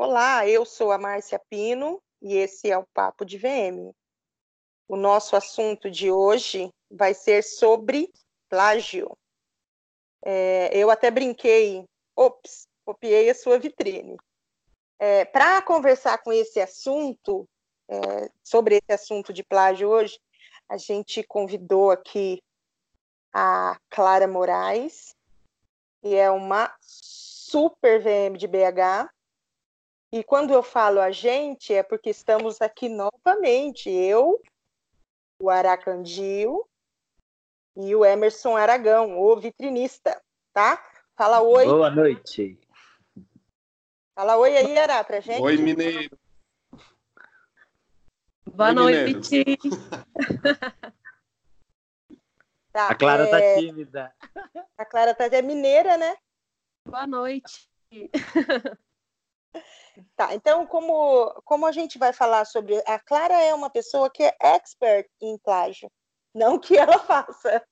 Olá, eu sou a Márcia Pino e esse é o Papo de VM. O nosso assunto de hoje vai ser sobre plágio. É, eu até brinquei, ops, copiei a sua vitrine. É, Para conversar com esse assunto, é, sobre esse assunto de plágio hoje, a gente convidou aqui a Clara Moraes, que é uma super VM de BH, e quando eu falo a gente, é porque estamos aqui novamente, eu, o Aracandio e o Emerson Aragão, o vitrinista, tá? Fala oi. Boa noite. Fala oi aí, Ara, pra gente. Oi, mineiro. Boa Oi, noite. Tá, A Clara é, tá tímida. A Clara tá é mineira, né? Boa noite. Tá, então, como, como a gente vai falar sobre. A Clara é uma pessoa que é expert em plágio. Não que ela faça,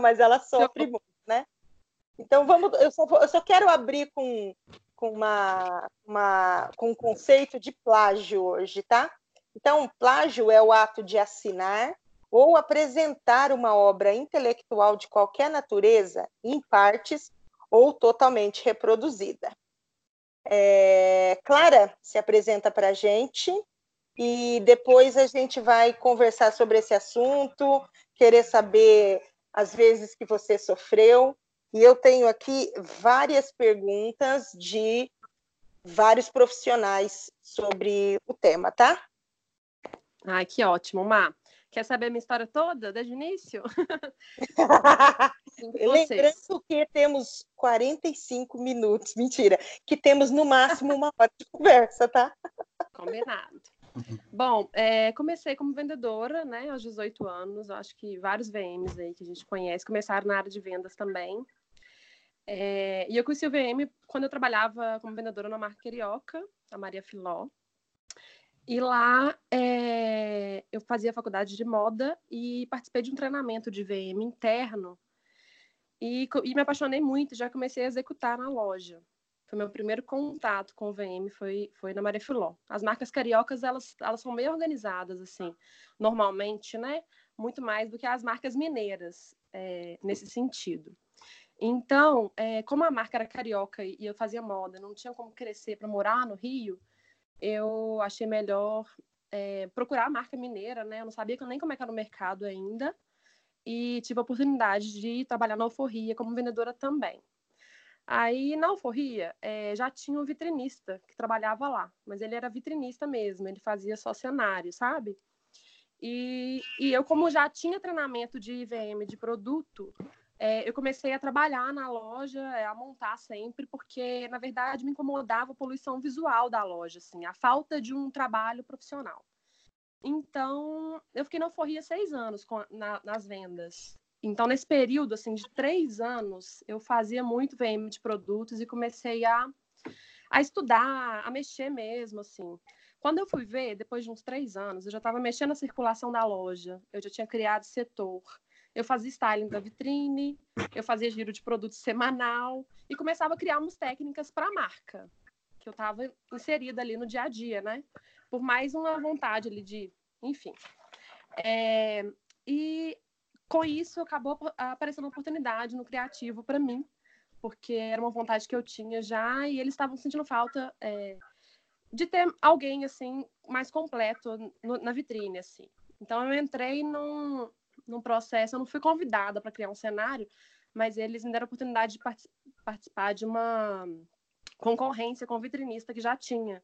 mas ela sofre muito, né? Então, vamos. Eu só, vou- eu só quero abrir com, com, uma, uma, com um conceito de plágio hoje, tá? Então, plágio é o ato de assinar ou apresentar uma obra intelectual de qualquer natureza em partes ou totalmente reproduzida. É, Clara se apresenta para a gente e depois a gente vai conversar sobre esse assunto, querer saber as vezes que você sofreu. E eu tenho aqui várias perguntas de vários profissionais sobre o tema, tá? Ai, que ótimo, Má. Quer saber a minha história toda, desde o início? Lembrando que temos 45 minutos, mentira, que temos no máximo uma hora de conversa, tá? Combinado. Bom, é, comecei como vendedora, né, aos 18 anos. Acho que vários VMs aí que a gente conhece começaram na área de vendas também. É, e eu conheci o VM quando eu trabalhava como vendedora na marca Carioca, a Maria Filó. E lá é, eu fazia faculdade de moda e participei de um treinamento de VM interno. E, e me apaixonei muito, já comecei a executar na loja. Foi meu primeiro contato com o VM, foi, foi na Maria Filó. As marcas cariocas, elas, elas são bem organizadas, assim, normalmente, né? Muito mais do que as marcas mineiras, é, nesse sentido. Então, é, como a marca era carioca e eu fazia moda, não tinha como crescer para morar no Rio, eu achei melhor é, procurar a marca mineira, né? Eu não sabia nem como é que era o mercado ainda. E tive a oportunidade de trabalhar na alforria como vendedora também. Aí, na alforria, eh, já tinha um vitrinista que trabalhava lá, mas ele era vitrinista mesmo, ele fazia só cenário, sabe? E, e eu, como já tinha treinamento de IVM de produto, eh, eu comecei a trabalhar na loja, eh, a montar sempre, porque, na verdade, me incomodava a poluição visual da loja, assim, a falta de um trabalho profissional. Então, eu fiquei na alforria seis anos com na- nas vendas. Então, nesse período, assim, de três anos, eu fazia muito VM de produtos e comecei a, a estudar, a mexer mesmo, assim. Quando eu fui ver, depois de uns três anos, eu já estava mexendo na circulação da loja, eu já tinha criado setor, eu fazia styling da vitrine, eu fazia giro de produtos semanal e começava a criar umas técnicas para a marca, que eu estava inserida ali no dia a dia, né? Por mais uma vontade ali de, enfim. É, e com isso acabou aparecendo uma oportunidade no criativo para mim, porque era uma vontade que eu tinha já e eles estavam sentindo falta é, de ter alguém assim mais completo no- na vitrine assim. Então eu entrei num, num processo, eu não fui convidada para criar um cenário, mas eles me deram a oportunidade de partic- participar de uma concorrência com vitrinista que já tinha.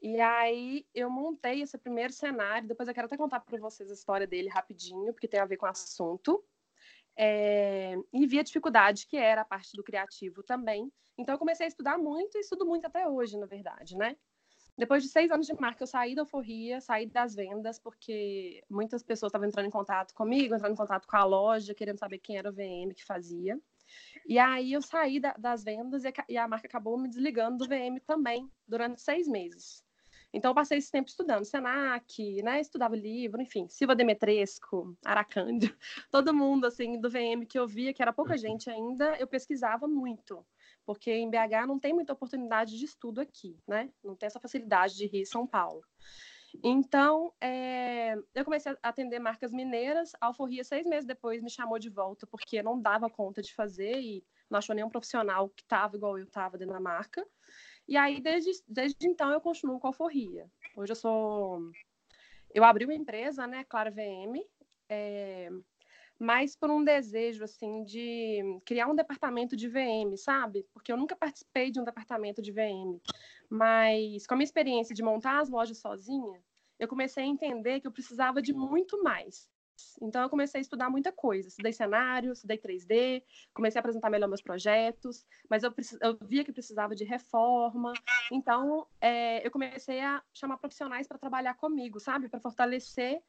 E aí eu montei esse primeiro cenário. Depois eu quero até contar para vocês a história dele rapidinho, porque tem a ver com o assunto. É, E vi a dificuldade que era a parte do criativo também. Então eu comecei a estudar muito e estudo muito até hoje, na verdade, né? Depois de seis anos de marca, eu saí da alforria, saí das vendas, porque muitas pessoas estavam entrando em contato comigo, entrando em contato com a loja, querendo saber quem era o VM que fazia. E aí eu saí da- das vendas e a, e a marca acabou me desligando do VM também, durante seis meses. Então, eu passei esse tempo estudando Senac, né? Estudava livro, enfim, Silva Demetresco, Aracândio, todo mundo, assim, do VM que eu via, que era pouca gente ainda, eu pesquisava muito, porque em BH não tem muita oportunidade de estudo aqui, né? Não tem essa facilidade de Rio e São Paulo. Então, é, eu comecei a atender marcas mineiras. A Alforria, seis meses depois, me chamou de volta, porque não dava conta de fazer e não achou nenhum profissional que estava igual eu estava dentro da marca. E aí, desde, desde então, eu continuo com a Alforria. Hoje eu sou... Eu abri uma empresa, né, Clara VM, é, mas por um desejo, assim, de criar um departamento de VM, sabe? Porque eu nunca participei de um departamento de VM. Mas com a minha experiência de montar as lojas sozinha, eu comecei a entender que eu precisava de muito mais. Então, eu comecei a estudar muita coisa. Estudei cenário, estudei 3D, comecei a apresentar melhor meus projetos, mas eu, eu via que precisava de reforma. Então, é, eu comecei a chamar profissionais para trabalhar comigo, sabe? Para fortalecer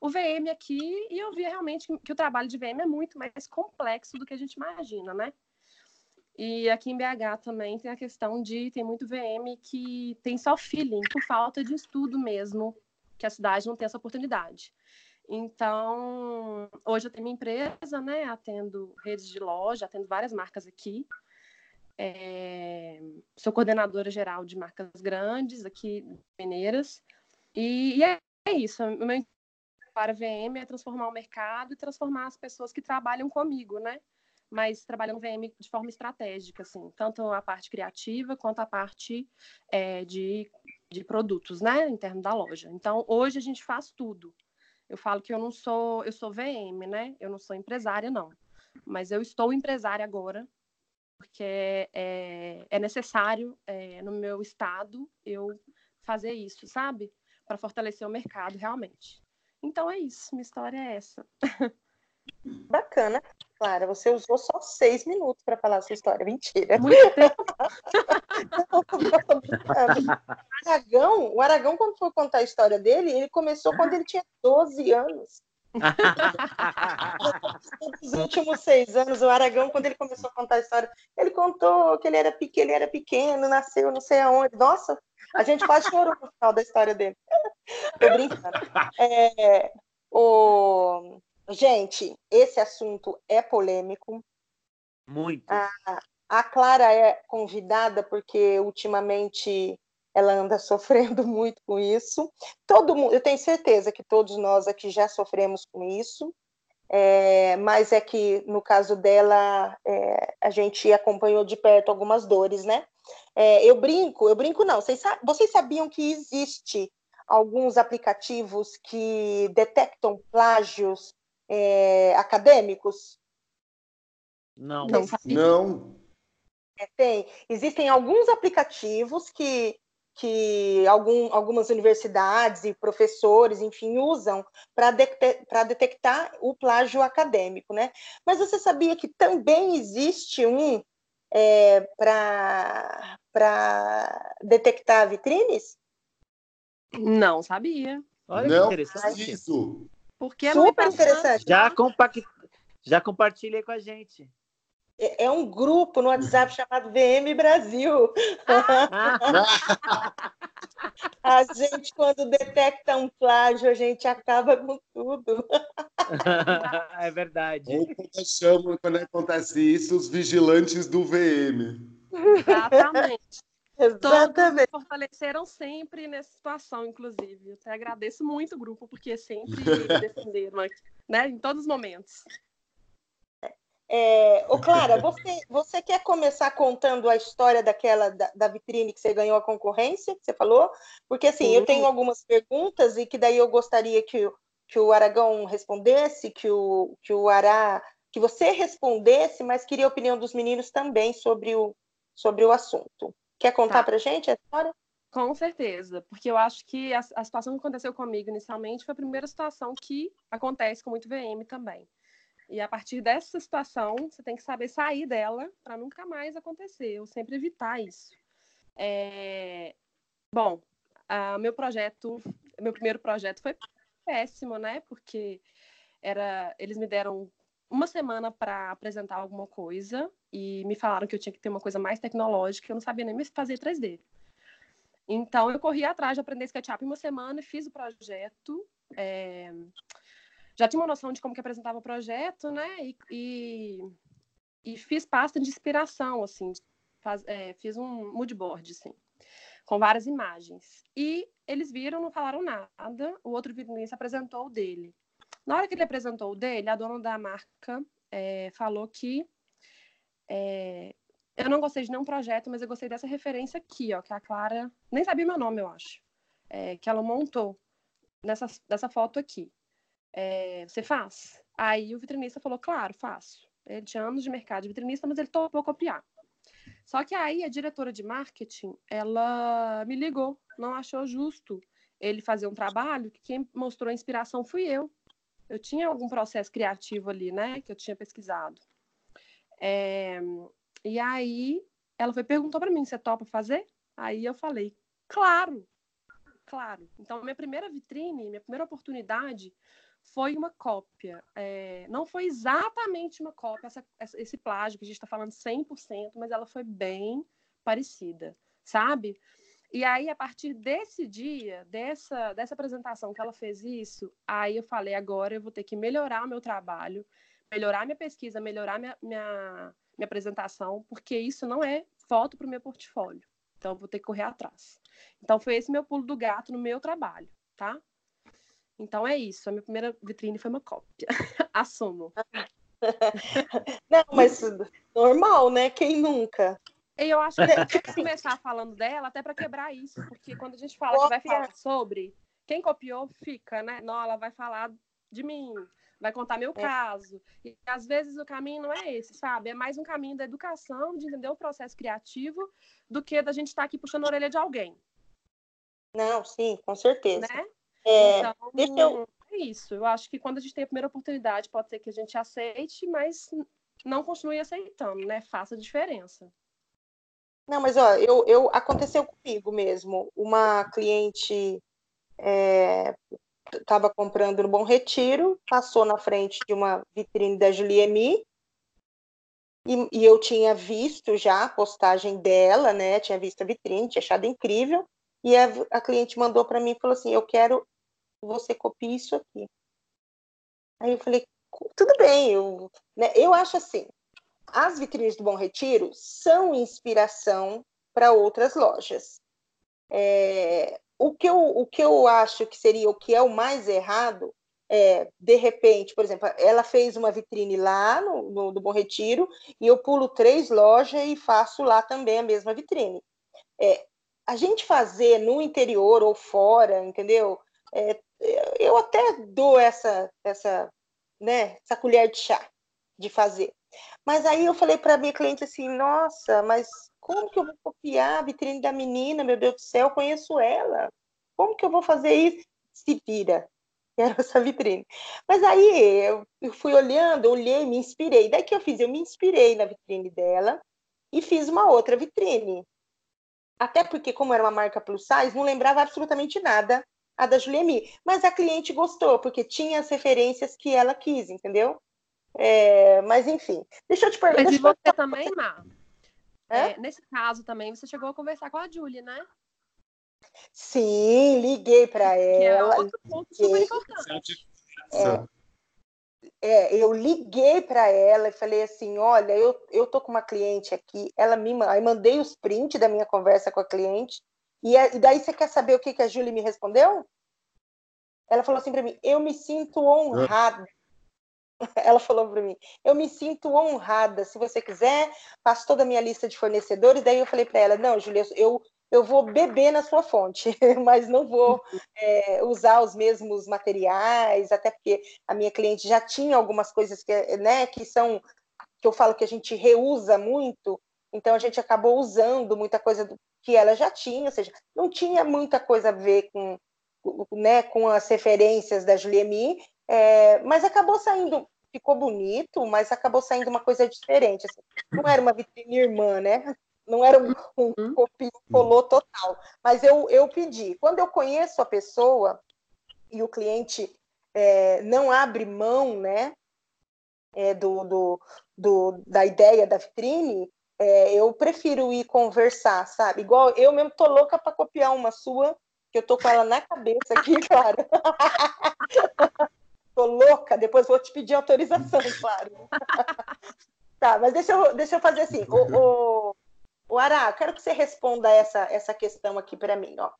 o VM aqui e eu via realmente que, o trabalho de VM é muito mais complexo do que a gente imagina, né? E aqui em BH também tem a questão de tem muito VM que tem só feeling por falta de estudo mesmo, que a cidade não tem essa oportunidade. Então, hoje eu tenho minha empresa, né? Atendo redes de loja, atendo várias marcas aqui. É... Sou coordenadora geral de marcas grandes aqui mineiras. E, e é, é isso. O meu para a VM é transformar o mercado e transformar as pessoas que trabalham comigo, né? Mas trabalhando VM de forma estratégica, assim, tanto a parte criativa quanto a parte é, de, de produtos, né? Interno da loja. Então, hoje a gente faz tudo. Eu falo que eu não sou, eu sou VM, né? Eu não sou empresária, não. Mas eu estou empresária agora, porque é, é necessário é, no meu estado eu fazer isso, sabe? Para fortalecer o mercado realmente. Então é isso, minha história é essa. Bacana. Clara, você usou só seis minutos para falar a sua história. Mentira. Muito tempo. o, Aragão, o Aragão, quando foi contar a história dele, ele começou quando ele tinha 12 anos. Nos últimos seis anos, o Aragão, quando ele começou a contar a história, ele contou que ele era, pequeno, ele era pequeno, nasceu não sei aonde. Nossa, a gente quase chorou no final da história dele. Tô brincando. É, o... Gente, esse assunto é polêmico. Muito. A, a Clara é convidada porque ultimamente ela anda sofrendo muito com isso. Todo mundo, eu tenho certeza que todos nós aqui já sofremos com isso. É, mas é que no caso dela é, a gente acompanhou de perto algumas dores, né? É, eu brinco, eu brinco não. Vocês, vocês sabiam que existe alguns aplicativos que detectam plágios é, acadêmicos? Não. Não. não. É, tem. Existem alguns aplicativos que, que algum, algumas universidades e professores, enfim, usam para detectar, detectar o plágio acadêmico, né? Mas você sabia que também existe um é, para detectar vitrines? Não sabia. Olha não, que interessante. Isso. Porque é Super interessante. Já, compa já compartilhei com a gente. É, é um grupo no WhatsApp chamado VM Brasil. a gente, quando detecta um plágio, a gente acaba com tudo. é verdade. Ou quando, chamam, quando acontece isso, os vigilantes do VM. Exatamente. Exatamente. Todos fortaleceram sempre nessa situação, inclusive. Eu até agradeço muito o grupo, porque sempre defenderam, né, em todos os momentos. É, ô Clara, você, você quer começar contando a história daquela da, da, vitrine que você ganhou a concorrência, que você falou? Porque assim, eu tenho algumas perguntas e que daí eu gostaria que, que o Aragão respondesse, que o, que o Ará, que você respondesse, mas queria a opinião dos meninos também sobre o, sobre o assunto. Quer contar tá. pra gente a história? Com certeza, porque eu acho que a, a situação que aconteceu comigo inicialmente foi a primeira situação que acontece com muito VM também. E a partir dessa situação, você tem que saber sair dela para nunca mais acontecer, ou sempre evitar isso. É... Bom, a, meu projeto, meu primeiro projeto foi péssimo, né? Porque era, eles me deram uma semana para apresentar alguma coisa e me falaram que eu tinha que ter uma coisa mais tecnológica, eu não sabia nem fazer 3D. Então eu corri atrás de aprender SketchUp em uma semana fiz o projeto. É já tinha uma noção de como que apresentava o projeto, né? E, e, e fiz pasta de inspiração, assim, faz, é, fiz um mood board, assim, com várias imagens. E eles viram, não falaram nada. O outro vitrinista apresentou o dele. Na hora que ele apresentou o dele, a dona da marca é, falou que é, eu não gostei de nenhum projeto, mas eu gostei dessa referência aqui, ó, que a Clara nem sabia meu nome, eu acho, é, que ela montou nessa, dessa foto aqui. É, você faz? Aí o vitrinista falou, claro, faço. Ele tinha anos de mercado de vitrinista, mas ele topou copiar. Só que aí a diretora de marketing, ela me ligou, não achou justo ele fazer um trabalho que quem mostrou a inspiração fui eu. Eu tinha algum processo criativo ali, né, que eu tinha pesquisado. É, e aí ela foi perguntou para mim, você topa fazer? Aí eu falei, claro, claro. Então minha primeira vitrine, minha primeira oportunidade foi uma cópia. É, não foi exatamente uma cópia, essa, esse plágio que a gente está falando 100%, mas ela foi bem parecida, sabe? E aí, a partir desse dia, dessa, dessa apresentação que ela fez isso, aí eu falei, agora eu vou ter que melhorar o meu trabalho, melhorar minha pesquisa, melhorar minha, minha, minha apresentação, porque isso não é foto para o meu portfólio. Então, eu vou ter que correr atrás. Então, foi esse meu pulo do gato no meu trabalho, tá? Então é isso. A minha primeira vitrine foi uma cópia. Assumo. Não, mas normal, né? Quem nunca? E eu acho que eu que começar falando dela até para quebrar isso, porque quando a gente fala que vai falar sobre quem copiou, fica, né? Não, ela vai falar de mim, vai contar meu é. caso. E às vezes o caminho não é esse, sabe? É mais um caminho da educação, de entender o processo criativo, do que da gente estar tá aqui puxando a orelha de alguém. Não, sim, com certeza. Né? É, então, deixa eu... é isso. Eu acho que quando a gente tem a primeira oportunidade, pode ser que a gente aceite, mas não continue aceitando, né? Faça diferença. Não, mas ó, eu, eu aconteceu comigo mesmo. Uma cliente estava é, comprando no Bom Retiro, passou na frente de uma vitrine da Juliemi e, e, eu tinha visto já a postagem dela, né? Tinha visto a vitrine, tinha achado incrível. E a, a cliente mandou para mim e falou assim: Eu quero você copie isso aqui. Aí eu falei, tudo bem, eu, né, eu acho assim, as vitrines do Bom Retiro são inspiração para outras lojas. É, o, que eu, o que eu acho que seria o que é o mais errado é, de repente, por exemplo, ela fez uma vitrine lá no, no, no Bom Retiro e eu pulo três lojas e faço lá também a mesma vitrine. É, a gente fazer no interior ou fora, entendeu? É, eu até dou essa, essa, né, essa colher de chá de fazer. Mas aí eu falei para minha cliente assim, nossa, mas como que eu vou copiar a vitrine da menina? Meu Deus do céu, conheço ela. Como que eu vou fazer isso? Se vira. Quero essa vitrine. Mas aí eu fui olhando, olhei, me inspirei. Daí que eu fiz? Eu me inspirei na vitrine dela e fiz uma outra vitrine. Até porque, como era uma marca plus size, não lembrava absolutamente nada a da Juliemi. Mas a cliente gostou, porque tinha as referências que ela quis, entendeu? É, mas enfim, deixa eu te perguntar. Mas e você também, Má? É, nesse caso também, você chegou a conversar com a Julie, né? Sim, liguei para ela. Que é outro ponto super importante. É, é, eu liguei para ela e falei assim, olha, eu, eu tô com uma cliente aqui, ela me aí mandei os prints da minha conversa com a cliente, e, e daí você quer saber o que, que a Júlia me respondeu? Ela falou assim para mim: eu me sinto honrada. Ela falou para mim: eu me sinto honrada. Se você quiser, passo toda a minha lista de fornecedores. Daí eu falei para ela: não, Júlia, eu, eu vou beber na sua fonte, mas não vou é, usar os mesmos materiais, até porque a minha cliente já tinha algumas coisas que, né, que são que eu falo que a gente reusa muito, então a gente acabou usando muita coisa do, que ela já tinha, ou seja, não tinha muita coisa a ver com, né, com as referências da Juliemi, é, mas acabou saindo, ficou bonito, mas acabou saindo uma coisa diferente. Assim, não era uma vitrine irmã, né? Não era um, um uhum. colou total. Mas eu, eu pedi. Quando eu conheço a pessoa e o cliente é, não abre mão, né? É, do, do, do, da ideia da vitrine, é, eu prefiro ir conversar, sabe? Igual eu mesmo tô louca para copiar uma sua, que eu tô com ela na cabeça aqui, claro. tô louca, depois vou te pedir autorização, claro. tá, mas deixa eu, deixa eu fazer assim. O, o, O Ará, eu quero que você responda essa, essa questão aqui para mim, ó.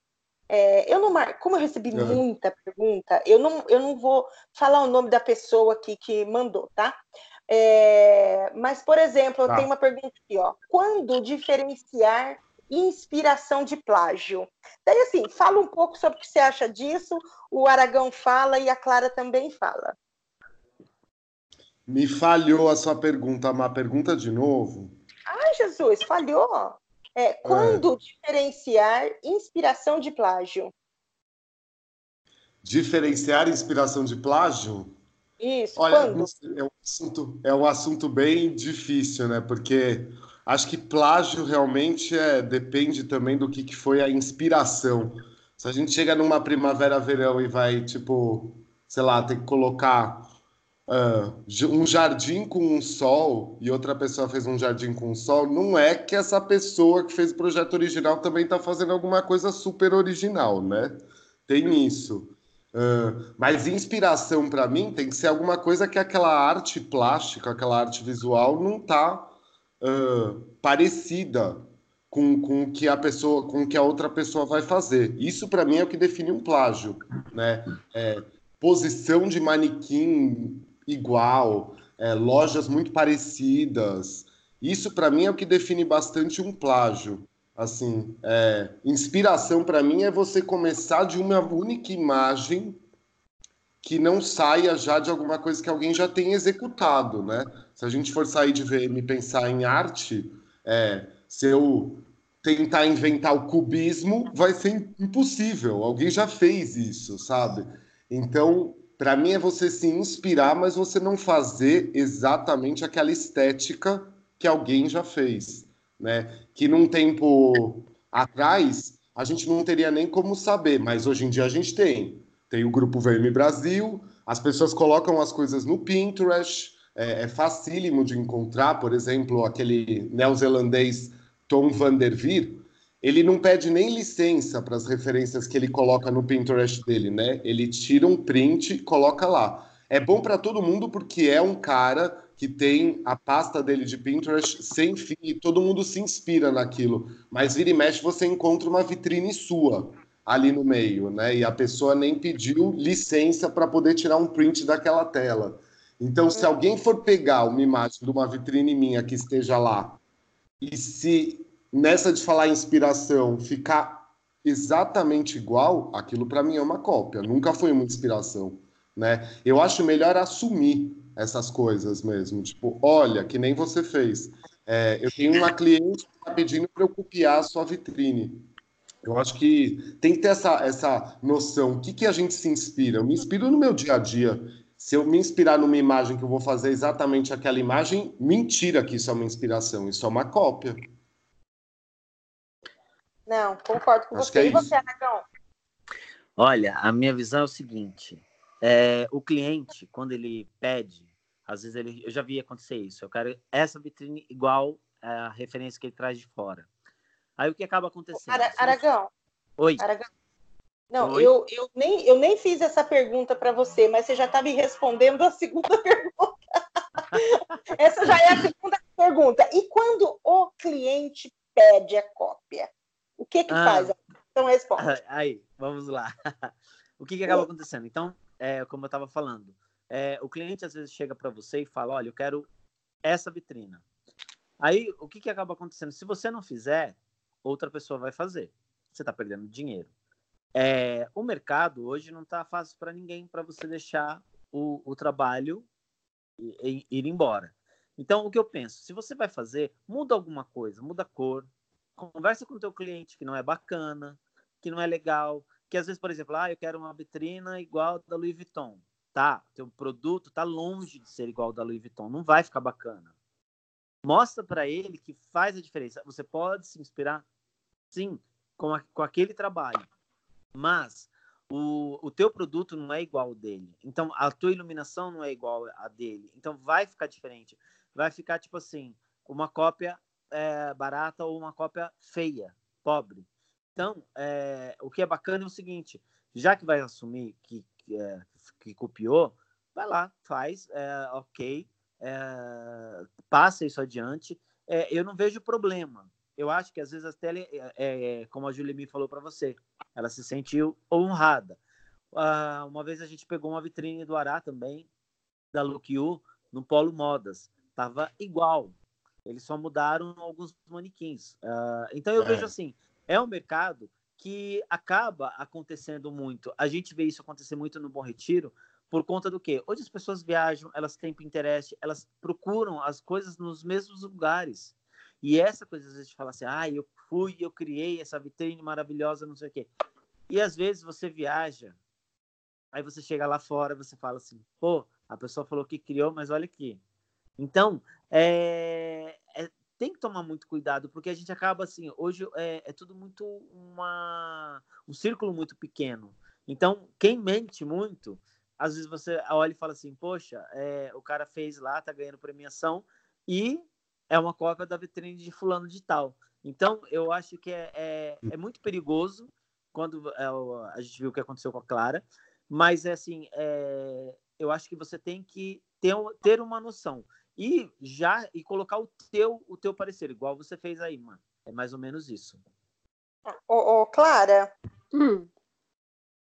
É, eu não mar... Como eu recebi uhum. muita pergunta, eu não, eu não vou falar o nome da pessoa aqui que mandou, tá? É, mas, por exemplo, eu tá. tenho uma pergunta aqui, ó. Quando diferenciar inspiração de plágio? Daí, assim, fala um pouco sobre o que você acha disso, o Aragão fala e a Clara também fala. Me falhou a sua pergunta, uma pergunta de novo. Ai, Jesus, falhou. É, quando é. diferenciar inspiração de plágio? Diferenciar inspiração de plágio? Isso, Olha, quando? É um, assunto, é um assunto bem difícil, né? Porque acho que plágio realmente é, depende também do que, que foi a inspiração. Se a gente chega numa primavera-verão e vai, tipo, sei lá, ter que colocar uh, um jardim com um sol e outra pessoa fez um jardim com um sol, não é que essa pessoa que fez o projeto original também está fazendo alguma coisa super original, né? Tem isso. Uh, mas inspiração para mim tem que ser alguma coisa que aquela arte plástica, aquela arte visual não está uh, parecida com, com o que a pessoa, com que a outra pessoa vai fazer. Isso para mim é o que define um plágio, né? É, posição de manequim igual, é, lojas muito parecidas. Isso para mim é o que define bastante um plágio. Assim, é, inspiração para mim é você começar de uma única imagem que não saia já de alguma coisa que alguém já tenha executado, né? Se a gente for sair de VM e pensar em arte, é, se eu tentar inventar o cubismo, vai ser impossível. Alguém já fez isso, sabe? Então, para mim é você se inspirar, mas você não fazer exatamente aquela estética que alguém já fez né? Que num tempo atrás a gente não teria nem como saber, mas hoje em dia a gente tem. Tem o grupo VM Brasil, as pessoas colocam as coisas no Pinterest, é, é facílimo de encontrar, por exemplo, aquele neozelandês Tom van der Veer, ele não pede nem licença para as referências que ele coloca no Pinterest dele, né? Ele tira um print e coloca lá. É bom para todo mundo porque é um cara que tem a pasta dele de Pinterest sem fim e todo mundo se inspira naquilo. Mas vira e mexe você encontra uma vitrine sua ali no meio, né? E a pessoa nem pediu licença para poder tirar um print daquela tela. Então, se alguém for pegar uma imagem de uma vitrine minha que esteja lá e se nessa de falar inspiração ficar exatamente igual, aquilo para mim é uma cópia, nunca foi uma inspiração, né? Eu acho melhor assumir essas coisas mesmo. Tipo, olha, que nem você fez. É, eu tenho uma cliente que está pedindo para eu copiar a sua vitrine. Eu acho que tem que ter essa, essa noção. O que, que a gente se inspira? Eu me inspiro no meu dia a dia. Se eu me inspirar numa imagem que eu vou fazer exatamente aquela imagem, mentira que isso é uma inspiração, isso é uma cópia. Não, concordo com acho você. É e você, Aragão? Olha, a minha visão é o seguinte: é, o cliente, quando ele pede às vezes ele, eu já vi acontecer isso. Eu quero essa vitrine igual a referência que ele traz de fora. Aí o que acaba acontecendo? Ara, Aragão. Oi. Aragão. Não, Oi? Eu, eu, nem, eu nem fiz essa pergunta para você, mas você já está me respondendo a segunda pergunta. essa já é a segunda pergunta. E quando o cliente pede a cópia, o que que ah, faz? Então responde. Aí, vamos lá. o que que acaba acontecendo? Então, é, como eu estava falando, é, o cliente às vezes chega para você e fala: Olha, eu quero essa vitrina. Aí o que, que acaba acontecendo? Se você não fizer, outra pessoa vai fazer. Você está perdendo dinheiro. É, o mercado hoje não está fácil para ninguém para você deixar o, o trabalho e, e, ir embora. Então, o que eu penso? Se você vai fazer, muda alguma coisa, muda a cor, conversa com o teu cliente que não é bacana, que não é legal, que às vezes, por exemplo, ah, eu quero uma vitrina igual da Louis Vuitton tá, teu produto tá longe de ser igual ao da Louis Vuitton, não vai ficar bacana. Mostra para ele que faz a diferença. Você pode se inspirar, sim, com, a, com aquele trabalho, mas o, o teu produto não é igual ao dele. Então, a tua iluminação não é igual a dele. Então, vai ficar diferente. Vai ficar, tipo assim, uma cópia é, barata ou uma cópia feia, pobre. Então, é, o que é bacana é o seguinte, já que vai assumir que, que, é, que copiou, vai lá, faz, é, ok, é, passa isso adiante. É, eu não vejo problema. eu acho que às vezes até, é, é, como a Julie me falou para você, ela se sentiu honrada. Uh, uma vez a gente pegou uma vitrine do Ará também, da Look You, no Polo Modas. Tava igual. Eles só mudaram alguns manequins. Uh, então eu é. vejo assim, é um mercado que acaba acontecendo muito. A gente vê isso acontecer muito no Bom Retiro, por conta do quê? Hoje as pessoas viajam, elas têm Pinterest, elas procuram as coisas nos mesmos lugares. E essa coisa, às vezes, de falar assim, ah, eu fui, eu criei essa vitrine maravilhosa, não sei o quê. E às vezes você viaja, aí você chega lá fora, você fala assim, pô, a pessoa falou que criou, mas olha aqui. Então, é, é, tem que tomar muito cuidado, porque a gente acaba assim, hoje é, é tudo muito uma, um círculo muito pequeno. Então, quem mente muito, às vezes você olha e fala assim, poxa, é, o cara fez lá, tá ganhando premiação, e é uma cópia da vitrine de fulano de tal. Então, eu acho que é, é, é muito perigoso quando é, a gente viu o que aconteceu com a Clara, mas é assim, é, eu acho que você tem que ter, ter uma noção e já e colocar o teu o teu parecer, igual você fez aí, mano. É mais ou menos isso. Ô, ô Clara. Hum.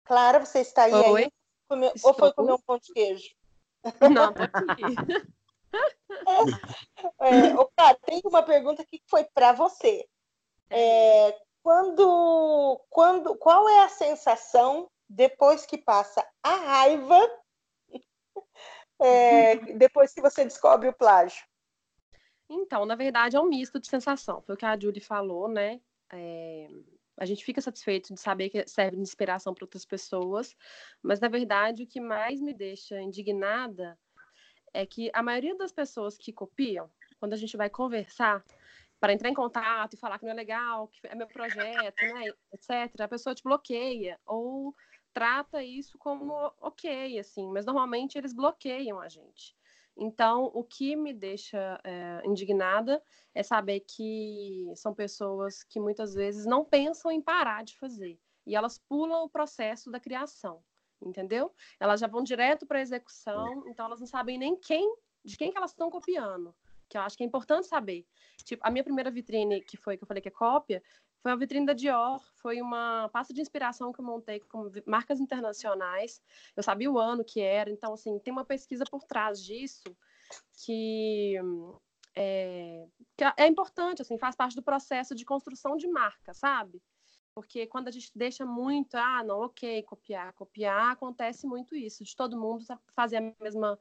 Clara, você está aí? Oi. aí? Comer, ou foi comer um pão de queijo? Não, tá aqui. é, ô, Clara, tem uma pergunta que foi para você. É, quando, quando, qual é a sensação depois que passa a raiva é, depois que você descobre o plágio? Então, na verdade, é um misto de sensação. Foi o que a Julie falou, né? É, a gente fica satisfeito de saber que serve de inspiração para outras pessoas, mas na verdade o que mais me deixa indignada é que a maioria das pessoas que copiam, quando a gente vai conversar para entrar em contato e falar que não é legal, que é meu projeto, né, etc, a pessoa te bloqueia ou trata isso como ok, assim, mas normalmente eles bloqueiam a gente. Então, o que me deixa é, indignada é saber que são pessoas que muitas vezes não pensam em parar de fazer e elas pulam o processo da criação, entendeu? Elas já vão direto para a execução, então elas não sabem nem quem, de quem que elas estão copiando, que eu acho que é importante saber. Tipo, a minha primeira vitrine, que foi que eu falei que é cópia, foi uma vitrine da Dior, foi uma pasta de inspiração que eu montei com marcas internacionais. Eu sabia o ano que era, então assim tem uma pesquisa por trás disso que é, que é importante, assim, faz parte do processo de construção de marca, sabe? Porque quando a gente deixa muito, ah, não, ok, copiar, copiar, acontece muito isso, de todo mundo fazer a mesma,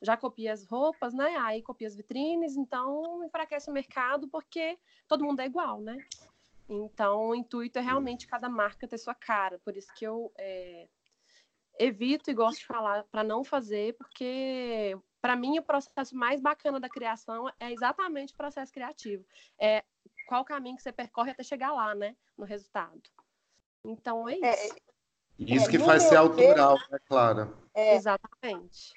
já copia as roupas, né? Aí copia as vitrines, então enfraquece o mercado porque todo mundo é igual, né? Então, o intuito é realmente cada marca ter sua cara. Por isso que eu é, evito e gosto de falar para não fazer, porque para mim o processo mais bacana da criação é exatamente o processo criativo. É qual caminho que você percorre até chegar lá, né, no resultado. Então é, é isso. É, isso que faz ser autoral, ver, né, Clara? É, exatamente.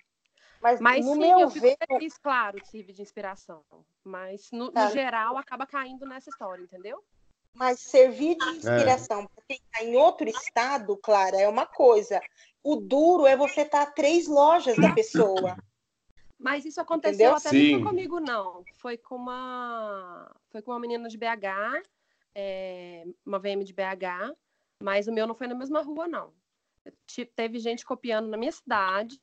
Mas, mas sim, meu eu fico ver... feliz, claro, servir de inspiração. Mas, no, tá. no geral, acaba caindo nessa história, entendeu? Mas servir de inspiração é. para quem está em outro estado, Clara, é uma coisa. O duro é você estar tá a três lojas da pessoa. Mas isso aconteceu Entendeu? até Sim. não comigo, não. Foi com uma, foi com uma menina de BH, é, uma VM de BH, mas o meu não foi na mesma rua, não. Teve gente copiando na minha cidade,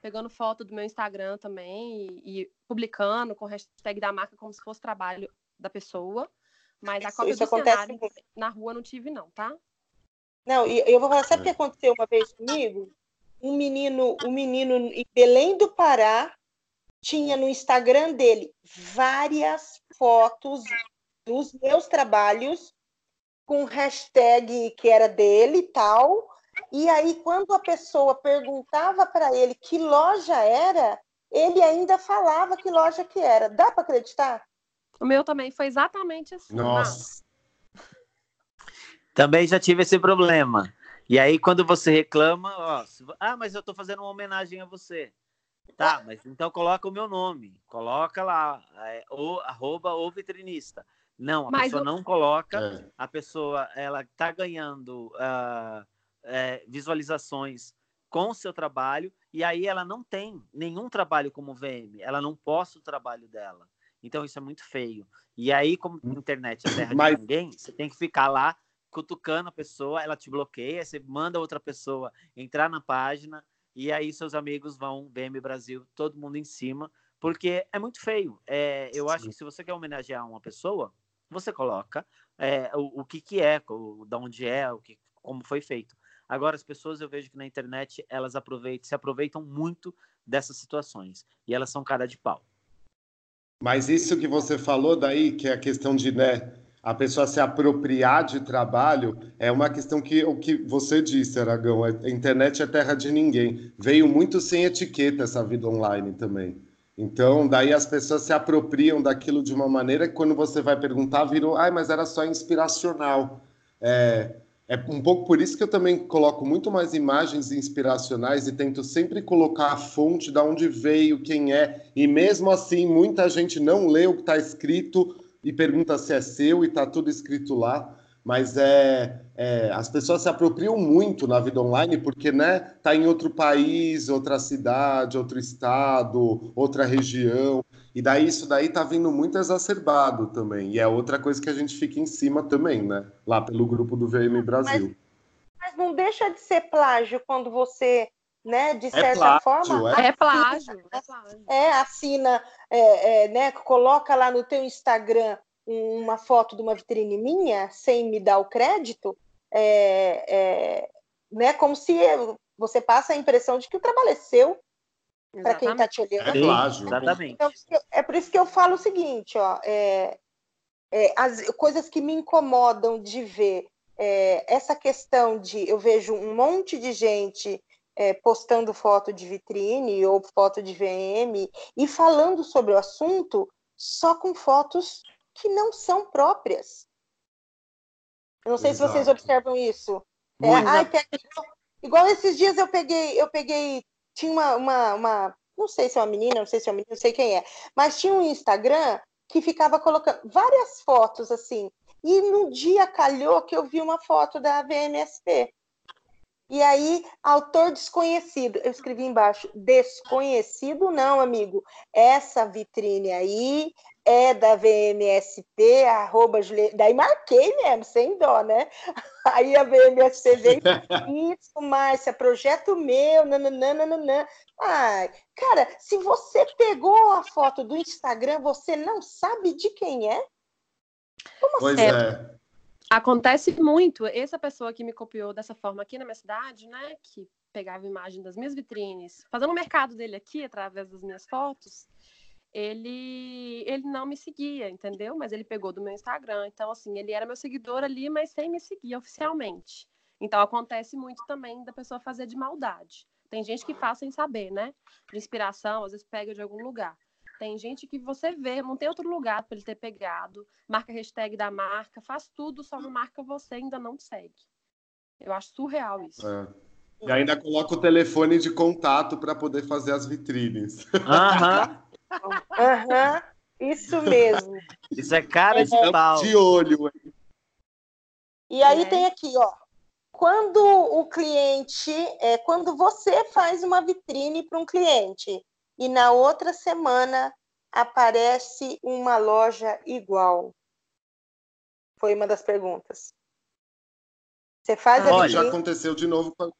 pegando foto do meu Instagram também e, e publicando com hashtag da marca como se fosse trabalho da pessoa. Mas a cópia isso do acontece cenário na rua não tive, não, tá? Não, e eu vou falar, sabe o que aconteceu uma vez comigo? Um menino, um menino em Belém do Pará tinha no Instagram dele várias fotos dos meus trabalhos com hashtag que era dele e tal. E aí, quando a pessoa perguntava para ele que loja era, ele ainda falava que loja que era. Dá para acreditar? O meu também foi exatamente assim. Nossa. Também já tive esse problema. E aí, quando você reclama, ó, ah, mas eu estou fazendo uma homenagem a você. Tá, mas então coloca o meu nome. Coloca lá, é, o, arroba o vitrinista. Não, a mas pessoa não coloca. É. A pessoa, ela está ganhando uh, é, visualizações com o seu trabalho. E aí ela não tem nenhum trabalho como VM. Ela não posta o trabalho dela. Então isso é muito feio. E aí, como a internet é terra Mas- de ninguém, você tem que ficar lá cutucando a pessoa, ela te bloqueia, você manda outra pessoa entrar na página, e aí seus amigos vão, VM Brasil, todo mundo em cima, porque é muito feio. É, eu acho Sim. que se você quer homenagear uma pessoa, você coloca é, o, o que, que é, o, da onde é, o que, como foi feito. Agora, as pessoas eu vejo que na internet elas aproveitam, se aproveitam muito dessas situações. E elas são cara de pau. Mas isso que você falou daí, que é a questão de né, a pessoa se apropriar de trabalho, é uma questão que o que você disse, Aragão, a internet é terra de ninguém. Veio muito sem etiqueta essa vida online também. Então, daí as pessoas se apropriam daquilo de uma maneira que quando você vai perguntar, virou, ai, mas era só inspiracional. É, é um pouco por isso que eu também coloco muito mais imagens inspiracionais e tento sempre colocar a fonte de onde veio, quem é. E mesmo assim, muita gente não lê o que está escrito e pergunta se é seu e está tudo escrito lá. Mas é, é, as pessoas se apropriam muito na vida online porque né, tá em outro país, outra cidade, outro estado, outra região. E daí isso daí tá vindo muito exacerbado também. E é outra coisa que a gente fica em cima também, né? Lá pelo grupo do VM Brasil. Mas não deixa de ser plágio quando você, né, de É certa plágio, forma, é. É plágio, é plágio. é, assina, é, é, né, coloca lá no teu Instagram uma foto de uma vitrine minha, sem me dar o crédito, é, é, né, como se você passa a impressão de que o trabalho é seu, para quem está te olhando. É plágio. Exatamente. Então, é por isso que eu falo o seguinte, ó, é, é, as coisas que me incomodam de ver é, essa questão de eu vejo um monte de gente é, postando foto de vitrine ou foto de VM e falando sobre o assunto só com fotos que não são próprias. Eu não sei se vocês Exato. observam isso. É, ai, igual esses dias eu peguei, eu peguei, tinha uma, uma, uma- não sei se é uma menina, não sei se é uma menina, não sei quem é, mas tinha um Instagram que ficava colocando várias fotos assim. E no dia calhou que eu vi uma foto da VMSP. E aí, autor desconhecido. Eu escrevi embaixo, desconhecido não, amigo. Essa vitrine aí é da VMSP, arroba Julie... Daí marquei mesmo, sem dó, né? Aí a VMSP veio, isso, Márcia, projeto meu, nananana. Ai, cara, se você pegou a foto do Instagram, você não sabe de quem é? Pois É. é. Acontece muito. Essa pessoa que me copiou dessa forma aqui na minha cidade, né? Que pegava imagem das minhas vitrines, fazendo o mercado dele aqui através das minhas fotos, ele, ele não me seguia, entendeu? Mas ele pegou do meu Instagram. Então, assim, ele era meu seguidor ali, mas sem me seguir oficialmente. Então, acontece muito também da pessoa fazer de maldade. Tem gente que faz sem saber, né? De inspiração, às vezes pega de algum lugar. Tem gente que você vê, não tem outro lugar para ele ter pegado, marca a hashtag da marca, faz tudo, só não marca você, ainda não segue. Eu acho surreal isso. é. E ainda coloca o telefone de contato para poder fazer as vitrines. Aham. Aham, isso mesmo. Isso é cara de pau. De olho. E aí É. tem aqui, ó. Quando o cliente, é, quando você faz uma vitrine para um cliente e na outra semana aparece uma loja igual. Foi uma das perguntas. Você faz a Olha, já vitrine, aconteceu de novo com a...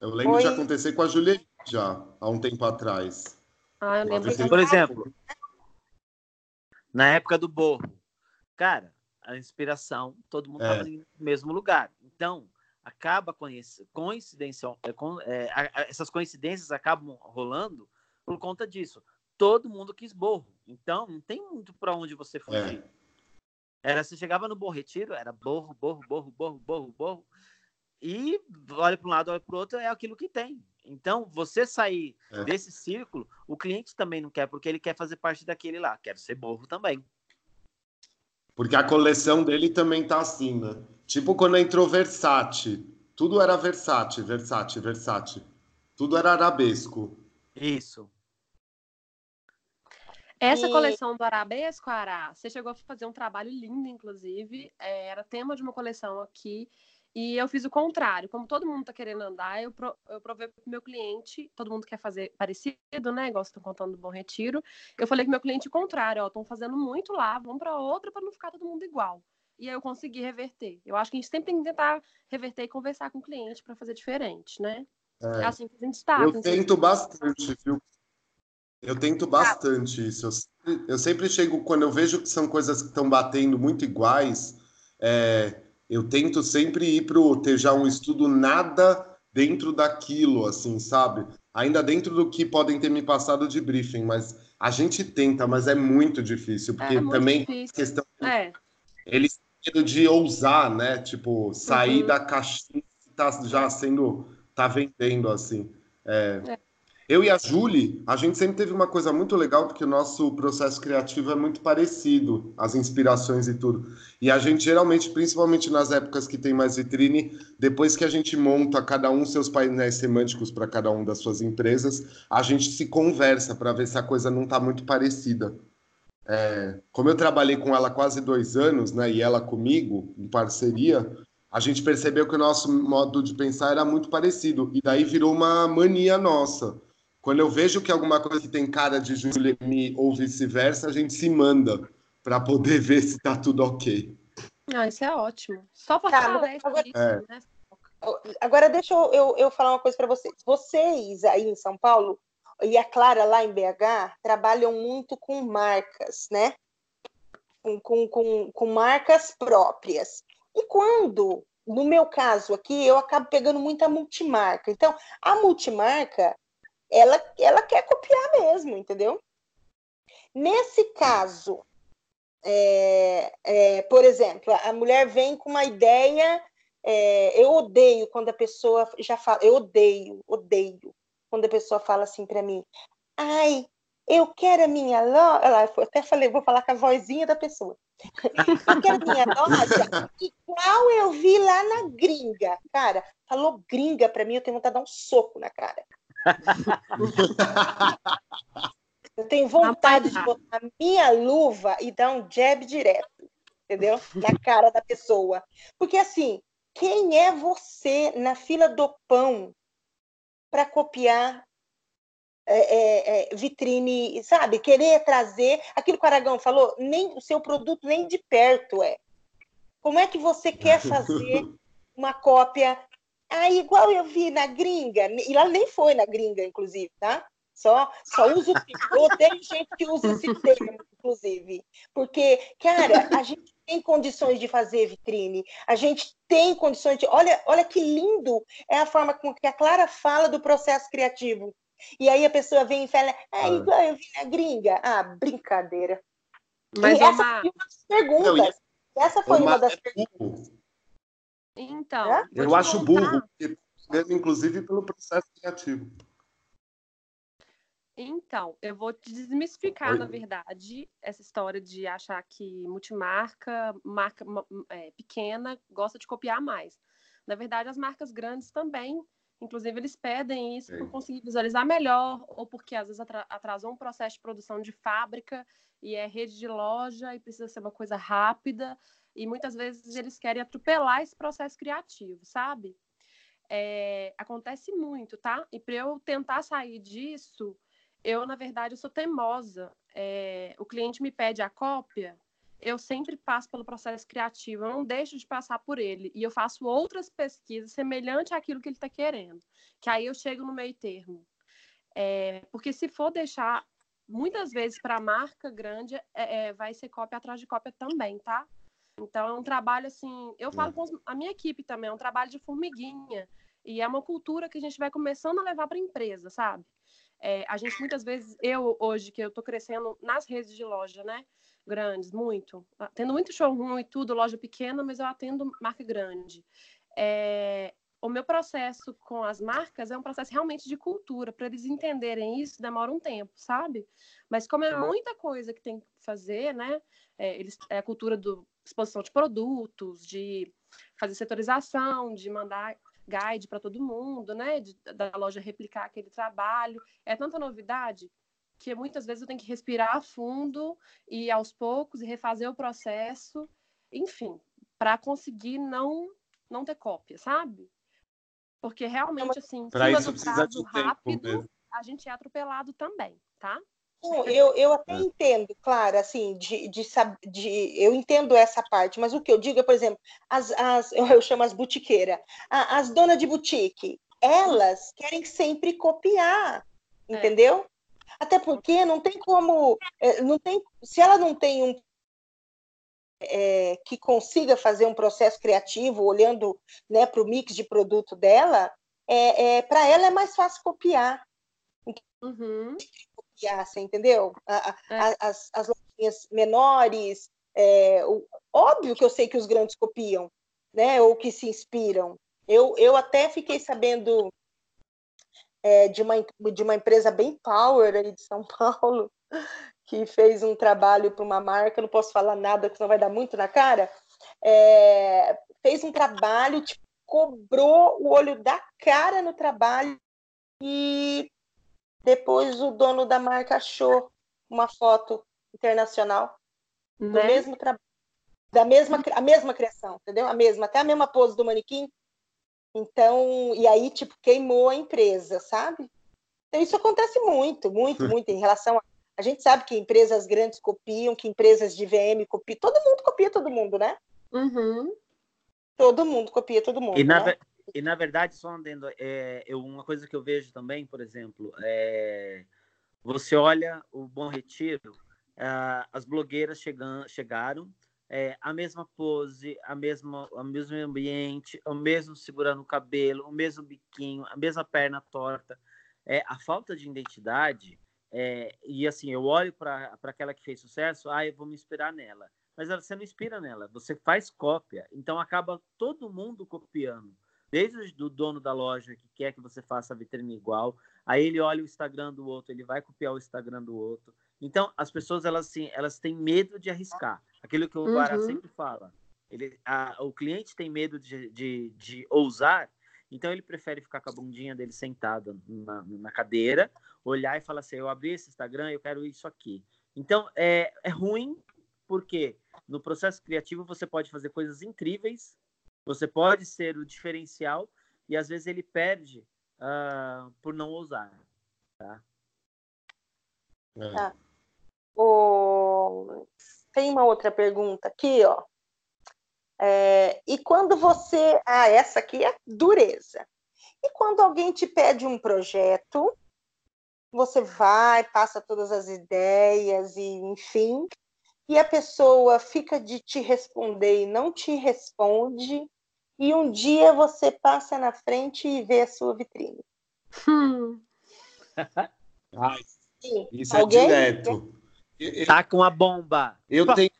Eu lembro Oi. de acontecer com a Juliette já, há um tempo atrás. Ah, eu lembro. Por exemplo, na época do borro, cara, a inspiração, todo mundo É. estava no mesmo lugar. Então, acaba coincidência, é, com- é, a- a- essas coincidências acabam rolando por conta disso. Todo mundo quis borro. Então, não tem muito para onde você fugir. Era, você chegava no Bom Retiro, era borro, borro, borro, borro, borro, borro. E olha para um lado, olha para o outro, é aquilo que tem. Então, você sair É. desse círculo, o cliente também não quer, porque ele quer fazer parte daquele lá. Quero ser borro também. Porque a coleção dele também tá assim, né? Tipo quando entrou Versace. Tudo era Versace, Versace, Versace. Tudo era arabesco. Isso. Essa E- coleção do Arabesco, Ará, você chegou a fazer um trabalho lindo, inclusive. é, era tema de uma coleção aqui. E eu fiz o contrário. Como todo mundo está querendo andar, eu, pro, eu provei para o meu cliente, todo mundo quer fazer parecido, né? Igual estão contando do Bom Retiro. Eu falei com meu cliente o contrário, ó, estão fazendo muito lá, vamos para outra para não ficar todo mundo igual. E aí eu consegui reverter. Eu acho que a gente sempre tem que tentar reverter e conversar com o cliente para fazer diferente, né? É, é assim que a gente está. Eu tento bastante, viu? Eu tento bastante isso. Eu sempre, eu sempre, chego, quando eu vejo que são coisas que estão batendo muito iguais, é, eu tento sempre ir para ter já um estudo nada dentro daquilo, assim, sabe? Ainda dentro do que podem ter me passado de briefing, mas a gente tenta, mas é muito difícil, porque é muito também difícil. questão. É. Eles medo de ousar, né? Tipo, sair uhum. da caixinha que tá já sendo. tá vendendo, assim. É. é. Eu e a Julie, a gente sempre teve uma coisa muito legal, porque o nosso processo criativo é muito parecido, as inspirações e tudo. E a gente geralmente, principalmente nas épocas que tem mais vitrine, depois que a gente monta cada um seus painéis semânticos para cada um das suas empresas, a gente se conversa para ver se a coisa não está muito parecida. É, como eu trabalhei com ela quase dois anos, né, e ela comigo, em parceria, a gente percebeu que o nosso modo de pensar era muito parecido. E daí virou uma mania nossa quando eu vejo que alguma coisa que tem cara de Juliane ou vice-versa, a gente se manda para poder ver se está tudo ok. Ah, isso é ótimo. Só para tá, falar agora, isso, é. né? agora deixa eu, eu, eu falar uma coisa para vocês. Vocês aí em São Paulo e a Clara lá em BH trabalham muito com marcas, né? Com, com, com, com marcas próprias. E quando, no meu caso aqui, eu acabo pegando muita multimarca. Então, a multimarca ela, ela quer copiar mesmo, entendeu? Nesse caso, é, é, por exemplo, a mulher vem com uma ideia. É, eu odeio quando a pessoa já fala, eu odeio, odeio quando a pessoa fala assim para mim, ai, eu quero a minha loja, eu até falei, vou falar com a vozinha da pessoa. Eu quero a minha loja igual eu vi lá na gringa. Cara, falou gringa para mim, eu tenho vontade de dar um soco na cara. Eu tenho vontade de botar minha luva e dar um jab direto, entendeu? Na cara da pessoa. Porque assim, quem é você na fila do pão para copiar é, é, é, vitrine, sabe? Querer trazer aquilo que o Aragão falou, nem o seu produto nem de perto é. Como é que você quer fazer uma cópia ah, igual eu vi na gringa, e lá nem foi na gringa, inclusive, tá? Só, só uso o tem gente que usa esse termo, inclusive. Porque, cara, a gente tem condições de fazer vitrine, a gente tem condições de. Olha, olha que lindo é a forma com que a Clara fala do processo criativo. E aí a pessoa vem e fala, ah, igual eu vi na gringa. Ah, brincadeira. Mas e essa uma... foi uma das perguntas. Não, essa foi uma, uma das perguntas. Então. É? Eu acho burro, inclusive pelo processo criativo. Então, eu vou te desmistificar, Oi. na verdade, essa história de achar que multimarca, marca é, pequena, gosta de copiar mais. Na verdade, as marcas grandes também, inclusive, eles pedem isso para conseguir visualizar melhor, ou porque às vezes atrasou um processo de produção de fábrica e é rede de loja e precisa ser uma coisa rápida e muitas vezes eles querem atropelar esse processo criativo, sabe? É, acontece muito, tá? E para eu tentar sair disso, eu, na verdade, eu sou teimosa. É, o cliente me pede a cópia, eu sempre passo pelo processo criativo, eu não deixo de passar por ele. E eu faço outras pesquisas semelhantes àquilo que ele está querendo. Que aí eu chego no meio termo. É, porque se for deixar, muitas vezes, para a marca grande, é, é, vai ser cópia atrás de cópia também, tá? Então é um trabalho assim, eu falo com a minha equipe também, é um trabalho de formiguinha. E é uma cultura que a gente vai começando a levar para a empresa, sabe? É, a gente muitas vezes, eu hoje que eu estou crescendo nas redes de loja, né? Grandes, muito. Tendo muito showroom e tudo, loja pequena, mas eu atendo marca grande. É, o meu processo com as marcas é um processo realmente de cultura. Para eles entenderem isso, demora um tempo, sabe? Mas como é muita coisa que tem que fazer, né? É, eles, é a cultura do exposição de produtos, de fazer setorização, de mandar guide para todo mundo, né? De, da loja replicar aquele trabalho. É tanta novidade que muitas vezes eu tenho que respirar a fundo e aos poucos e refazer o processo, enfim, para conseguir não não ter cópia, sabe? Porque realmente, assim, cima isso precisa prazo de tempo rápido, mesmo. a gente é atropelado também, tá? Não, eu, eu até É. entendo, claro, assim, de, de, de, eu entendo essa parte, mas o que eu digo é, por exemplo, as, as, eu, eu chamo as butiqueiras, as donas de boutique, elas querem sempre copiar, É. entendeu? Até porque não tem como, é, não tem, se ela não tem um é, que consiga fazer um processo criativo olhando né, para o mix de produto dela, é, é, para ela é mais fácil copiar Uhum. Entendeu? A- a- É. as, as lojinhas menores, é, o- óbvio que eu sei que os grandes copiam, né? Ou que se inspiram. Eu, eu até fiquei sabendo é, de, uma, de uma empresa bem power aí de São Paulo, que fez um trabalho para uma marca, não posso falar nada, porque senão vai dar muito na cara. é, fez um trabalho, tipo, cobrou o olho da cara no trabalho e depois o dono da marca achou uma foto internacional do Né? mesmo trabalho, da mesma a mesma criação, entendeu? A mesma, até a mesma pose do manequim. Então, e aí tipo queimou a empresa, sabe? Então isso acontece muito, muito, muito em relação a a gente sabe que empresas grandes copiam, que empresas de VM copiam, todo mundo copia todo mundo, né? Uhum. Todo mundo copia todo mundo, E na, né? E na verdade, só andando, é, eu, uma coisa que eu vejo também, por exemplo, é, você olha o Bom Retiro, ah, as blogueiras chegan, chegaram, é, a mesma pose, a mesma, o mesmo ambiente, o mesmo segurando o cabelo, o mesmo biquinho, a mesma perna torta. É, a falta de identidade, é, e assim, eu olho para aquela que fez sucesso, ah, eu vou me inspirar nela mas você não inspira nela, você faz cópia. Então acaba todo mundo copiando. Desde o dono da loja que quer que você faça a vitrine igual, aí ele olha o Instagram do outro, ele vai copiar o Instagram do outro. Então as pessoas elas assim, elas têm medo de arriscar. Aquilo que o Uhum. Guará sempre fala. Ele, a- o cliente tem medo de, de, de ousar, então ele prefere ficar com a bundinha dele sentada na, na cadeira, olhar e falar assim: eu abri esse Instagram, eu quero isso aqui. Então é, é ruim porque no processo criativo você pode fazer coisas incríveis, você pode ser o diferencial e às vezes ele perde ah, por não ousar. É. O- Tem uma outra pergunta aqui, ó. É, E quando você. Ah, essa aqui é dureza. E quando alguém te pede um projeto, você vai, passa todas as ideias e, enfim, e a pessoa fica de te responder e não te responde, e um dia você passa na frente e vê a sua vitrine. Hum. Ai, isso Alguém? é direto. Eu- eu- Tá com a bomba. Eu tenho,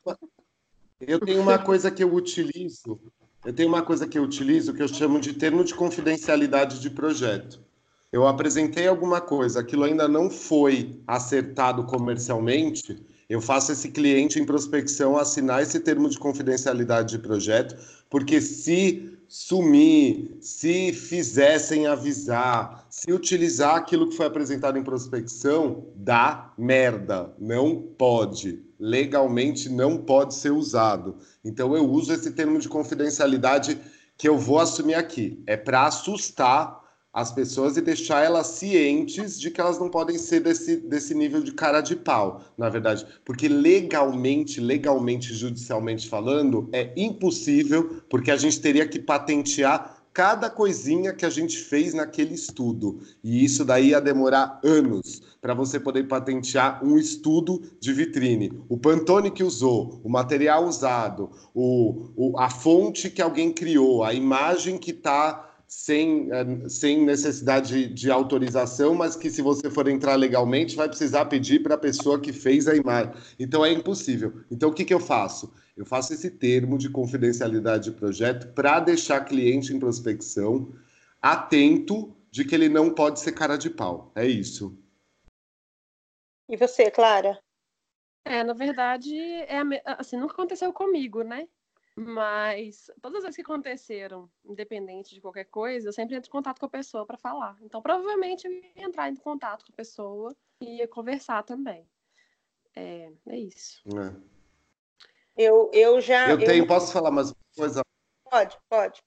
eu tenho uma coisa que eu utilizo. Eu tenho uma coisa que eu utilizo que eu chamo de termo de confidencialidade de projeto. Eu apresentei alguma coisa, aquilo ainda não foi acertado comercialmente. Eu faço esse cliente em prospecção assinar esse termo de confidencialidade de projeto, porque se sumir, se fizer sem avisar, se utilizar aquilo que foi apresentado em prospecção, dá merda. Não pode. Legalmente não pode ser usado. Então eu uso esse termo de confidencialidade que eu vou assumir aqui. É para assustar as pessoas e deixar elas cientes de que elas não podem ser desse, desse nível de cara de pau, na verdade. Porque legalmente, legalmente, judicialmente falando, é impossível, porque a gente teria que patentear cada coisinha que a gente fez naquele estudo. E isso daí ia demorar anos para você poder patentear um estudo de vitrine. O Pantone que usou, o material usado, o, o- a fonte que alguém criou, a imagem que está sem, eh, sem necessidade de, de autorização, mas que se você for entrar legalmente, vai precisar pedir para a pessoa que fez a imagem. Então é impossível. Então o que, que eu faço? Eu faço esse termo de confidencialidade de projeto para deixar cliente em prospecção atento de que ele não pode ser cara de pau. É isso. E você, Clara? É, na verdade, é assim, nunca aconteceu comigo, né? Mas todas as vezes que aconteceram, independente de qualquer coisa, eu sempre entro em contato com a pessoa para falar. Então, provavelmente eu ia entrar em contato com a pessoa e ia conversar também. É, é isso. né? Eu, eu já. Eu tenho, posso falar mais uma coisa? Pode, pode.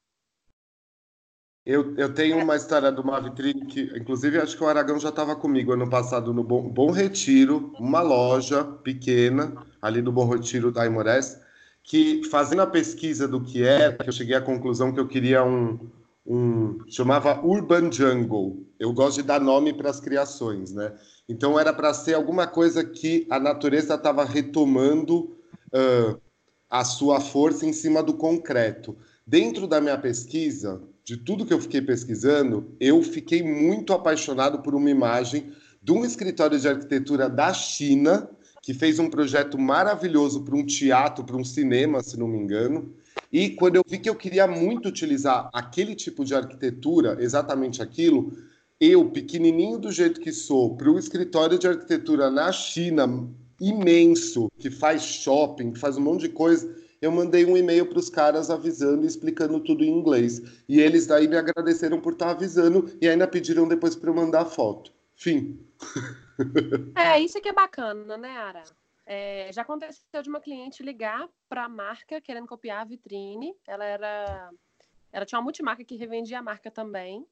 Eu, eu tenho uma história de uma vitrine que, inclusive, acho que o Aragão já estava comigo ano passado no Bom, Bom Retiro, uma loja pequena, ali do Bom Retiro da Imores, que fazendo a pesquisa do que era, eu cheguei à conclusão que eu queria um, um chamava Urban Jungle. Eu gosto de dar nome para as criações, né? Então era para ser alguma coisa que a natureza estava retomando uh, a sua força em cima do concreto. Dentro da minha pesquisa, de tudo que eu fiquei pesquisando, eu fiquei muito apaixonado por uma imagem de um escritório de arquitetura da China que fez um projeto maravilhoso para um teatro, para um cinema, se não me engano. E quando eu vi que eu queria muito utilizar aquele tipo de arquitetura, exatamente aquilo, eu, pequenininho do jeito que sou, para o escritório de arquitetura na China, imenso, que faz shopping, que faz um monte de coisa, eu mandei um e-mail para os caras avisando e explicando tudo em inglês. E eles daí me agradeceram por estar avisando e ainda pediram depois para eu mandar foto. Fim. É, isso que é bacana, né, Ara? É, já aconteceu de uma cliente ligar para a marca querendo copiar a vitrine. Ela era. Ela tinha uma multimarca que revendia a marca também.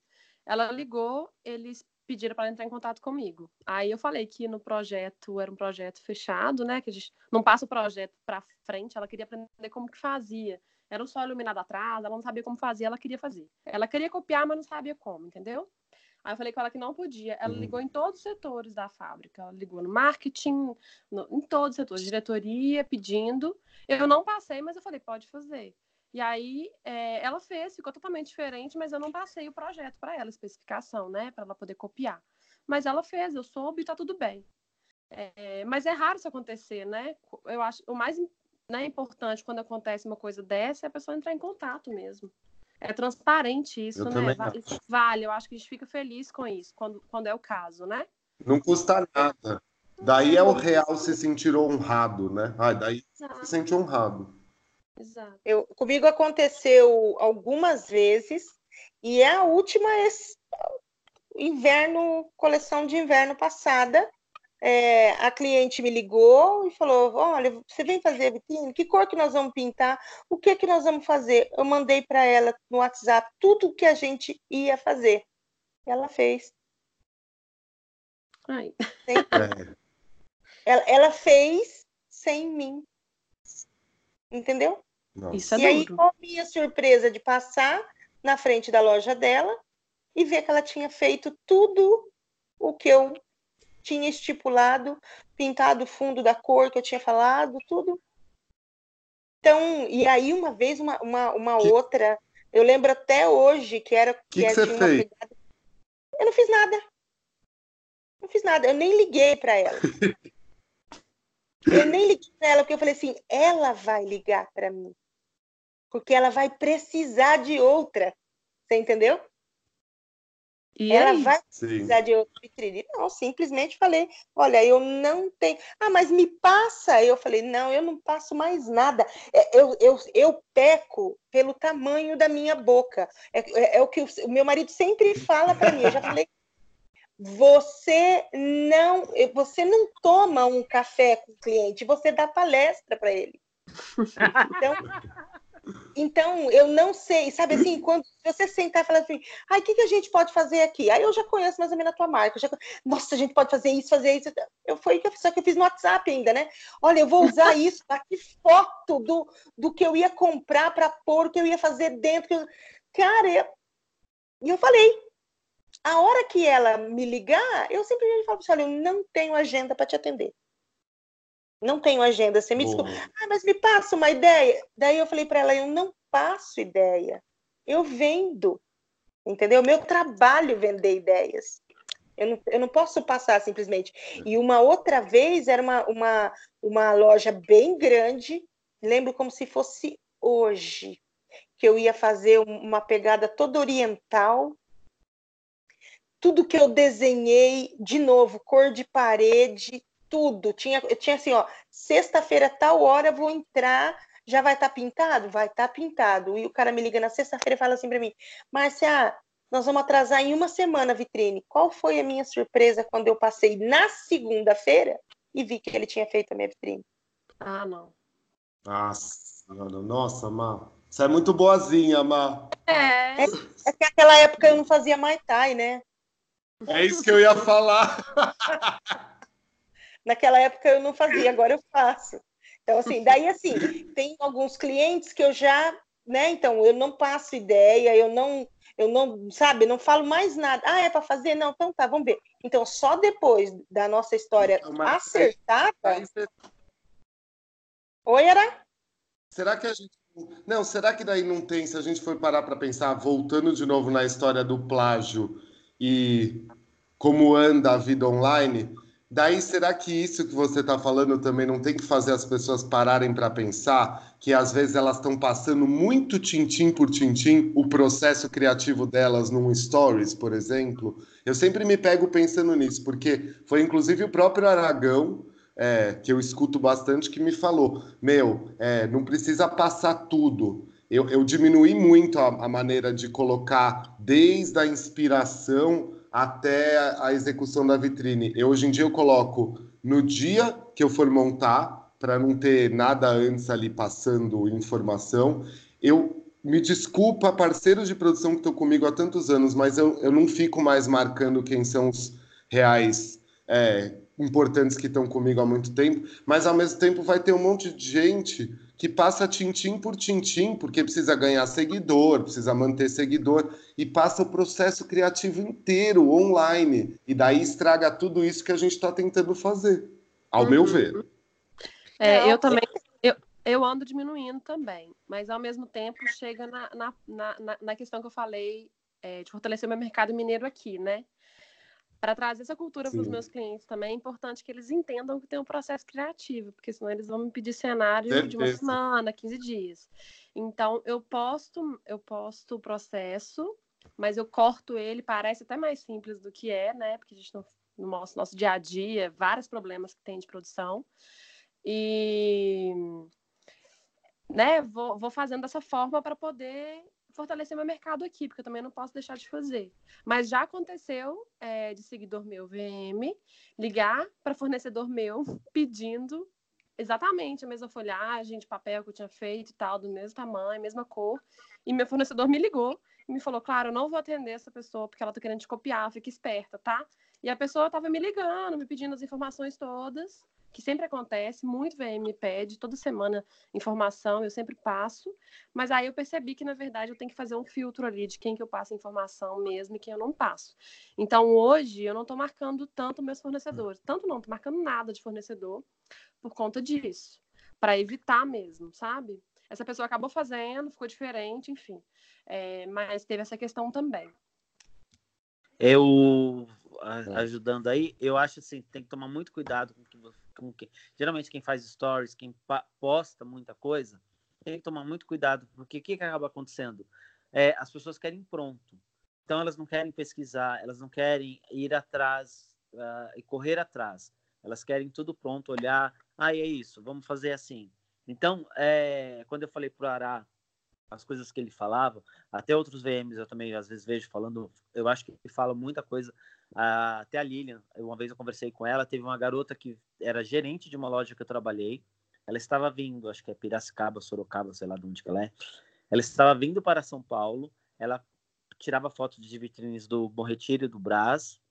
Ela ligou, eles pediram para entrar em contato comigo. Aí eu falei que no projeto era um projeto fechado, né? Que a gente não passa o projeto para frente. Ela queria aprender como que fazia. Era só iluminado atrás, ela não sabia como fazia, ela queria fazer. Ela queria copiar, mas não sabia como, entendeu? Aí eu falei com ela que não podia. Ela uhum. ligou em todos os setores da fábrica. Ela ligou no marketing, no, em todos os setores, diretoria, pedindo. Eu não passei, mas eu falei, pode fazer. E aí é, ela fez, ficou totalmente diferente, mas eu não passei o projeto para ela, especificação, né, para ela poder copiar. Mas ela fez, eu soube e tá tudo bem. É, mas é raro isso acontecer, né? Eu acho o mais né, importante quando acontece uma coisa dessa é a pessoa entrar em contato mesmo. É transparente isso, eu né? Isso vale, eu acho que a gente fica feliz com isso, quando, quando é o caso, né? Não custa nada. Daí é o real se sentir honrado, né? Ah, daí se sente honrado. Exato. Eu, comigo aconteceu algumas vezes e é a última esse, inverno, coleção de inverno passada. É, a cliente me ligou e falou: Olha, você vem fazer vitrine? Que cor que nós vamos pintar? O que que nós vamos fazer? Eu mandei para ela no WhatsApp tudo o que a gente ia fazer. Ela fez. Ai. É. Ela, ela fez sem mim. Entendeu? Isso é e aí, qual a minha surpresa de passar na frente da loja dela e ver que ela tinha feito tudo o que eu tinha estipulado, pintado o fundo da cor que eu tinha falado, tudo. Então, e aí uma vez uma, uma, uma que... outra, eu lembro até hoje que era que, que, que você fez? Pegada... Eu não fiz nada. Não fiz nada, eu nem liguei para ela. Eu nem liguei para ela, porque eu falei assim: ela vai ligar para mim. Porque ela vai precisar de outra. Você entendeu? E ela aí? vai precisar Sim. de outra vitrine. Não, simplesmente falei: olha, eu não tenho. Ah, mas me passa. Eu falei: não, eu não passo mais nada. É, eu, eu, eu peco pelo tamanho da minha boca. É, é, é o que o, o meu marido sempre fala para mim. Eu já falei você não você não toma um café com o cliente, você dá palestra para ele. Então, então, eu não sei, sabe assim, quando você sentar e falar assim, ai, o que, que a gente pode fazer aqui? Aí eu já conheço mais ou menos a tua marca. Já... Nossa, a gente pode fazer isso, fazer isso. Eu foi só que eu fiz no WhatsApp ainda, né? Olha, eu vou usar isso, aqui foto do, do que eu ia comprar para pôr, o que eu ia fazer dentro. Eu... Cara, eu... e eu falei, a hora que ela me ligar, eu simplesmente falo para ela, eu não tenho agenda para te atender. Não tenho agenda. Você me desculpa. Ah, mas me passa uma ideia. Daí eu falei para ela, eu não passo ideia. Eu vendo. Entendeu? Meu trabalho é vender ideias. Eu não, eu não posso passar simplesmente. E uma outra vez era uma, uma, uma loja bem grande. Lembro como se fosse hoje. Que eu ia fazer uma pegada toda oriental tudo que eu desenhei, de novo, cor de parede, tudo. Tinha, eu tinha assim, ó, sexta-feira, tal hora, vou entrar, já vai estar tá pintado? Vai estar tá pintado. E o cara me liga na sexta-feira e fala assim para mim, Márcia, nós vamos atrasar em uma semana a vitrine. Qual foi a minha surpresa quando eu passei na segunda-feira e vi que ele tinha feito a minha vitrine? Ah, não. Nossa, nossa, Má. Você é muito boazinha, Má. É. É, é que naquela época eu não fazia Muay Thai, né? É isso que eu ia falar. Naquela época eu não fazia, agora eu faço. Então, assim, daí assim, tem alguns clientes que eu já, né? Então, eu não passo ideia, eu não, eu não, sabe, não falo mais nada. Ah, é para fazer? Não, então tá, vamos ver. Então, só depois da nossa história Então, mas- acertada. Aí você- Oi, Ara? Será que a gente. Não, será que daí não tem, se a gente for parar para pensar, voltando de novo na história do plágio e como anda a vida online, daí será que isso que você está falando também não tem que fazer as pessoas pararem para pensar que às vezes elas estão passando muito tintim por tintim o processo criativo delas num stories, por exemplo? Eu sempre me pego pensando nisso, porque foi inclusive o próprio Aragão é, que eu escuto bastante, que me falou: Meu, é, não precisa passar tudo. Eu, eu diminuí muito a, a maneira de colocar desde a inspiração até a, execução da vitrine. Eu, hoje em dia eu coloco no dia que eu for montar, para não ter nada antes ali passando informação. Eu me desculpa, parceiros de produção que estão comigo há tantos anos, mas eu, eu não fico mais marcando quem são os reais é, importantes que estão comigo há muito tempo, mas ao mesmo tempo vai ter um monte de gente que passa tintim por tintim, porque precisa ganhar seguidor, precisa manter seguidor, e passa o processo criativo inteiro online. E daí estraga tudo isso que a gente está tentando fazer, ao meu Uhum. ver. É, Não, eu também. Eu, eu ando diminuindo também, mas ao mesmo tempo chega na, na, na, na- na questão que eu falei é, de fortalecer o meu mercado mineiro aqui, né? Para trazer essa cultura para os meus clientes também é importante que eles entendam que tem um processo criativo, porque senão eles vão me pedir cenário de uma Certeza. semana, 15 dias. Então eu posto, eu posto o processo, mas eu corto ele, parece até mais simples do que é, né? Porque a gente não, no nosso, nosso dia a dia, vários problemas que tem de produção. E né, vou, vou fazendo dessa forma para poder fortalecer meu mercado aqui, porque eu também não posso deixar de fazer. Mas já aconteceu é, de seguidor meu VM ligar para fornecedor meu pedindo exatamente a mesma folhagem de papel que eu tinha feito e tal, do mesmo tamanho, mesma cor. E meu fornecedor me ligou e me falou: Claro, eu não vou atender essa pessoa porque ela tá querendo te copiar, fica esperta, tá? E a pessoa tava me ligando, me pedindo as informações todas, que sempre acontece, muito VM me pede, toda semana informação, eu sempre passo. Mas aí eu percebi que, na verdade, eu tenho que fazer um filtro ali de quem que eu passo informação mesmo e quem eu não passo. Então, hoje, eu não estou marcando tanto meus fornecedores. Tanto não, estou marcando nada de fornecedor por conta disso. Para evitar mesmo, sabe? Essa pessoa acabou fazendo, ficou diferente, enfim. É, mas teve essa questão também. Eu É. ajudando aí, eu acho assim, tem que tomar muito cuidado com que, vo- com que geralmente quem faz stories, quem posta muita coisa, tem que tomar muito cuidado, porque o que, que acaba acontecendo? É, as pessoas querem pronto. Então elas não querem pesquisar, elas não querem ir atrás ah, e correr atrás. Elas querem tudo pronto, olhar, ah, é isso, vamos fazer assim. Então, é, quando eu falei pro Ará as coisas que ele falava, até outros VMs eu também às vezes vejo falando, eu acho que ele fala muita coisa. Ah, até a Lilian, uma vez eu conversei com ela, teve uma garota que era gerente de uma loja que eu trabalhei. Ela estava vindo, acho que é Piracicaba, Sorocaba, sei lá de onde que ela é. Ela estava vindo para São Paulo, ela tirava fotos de vitrines do Bom Retiro e do Brás,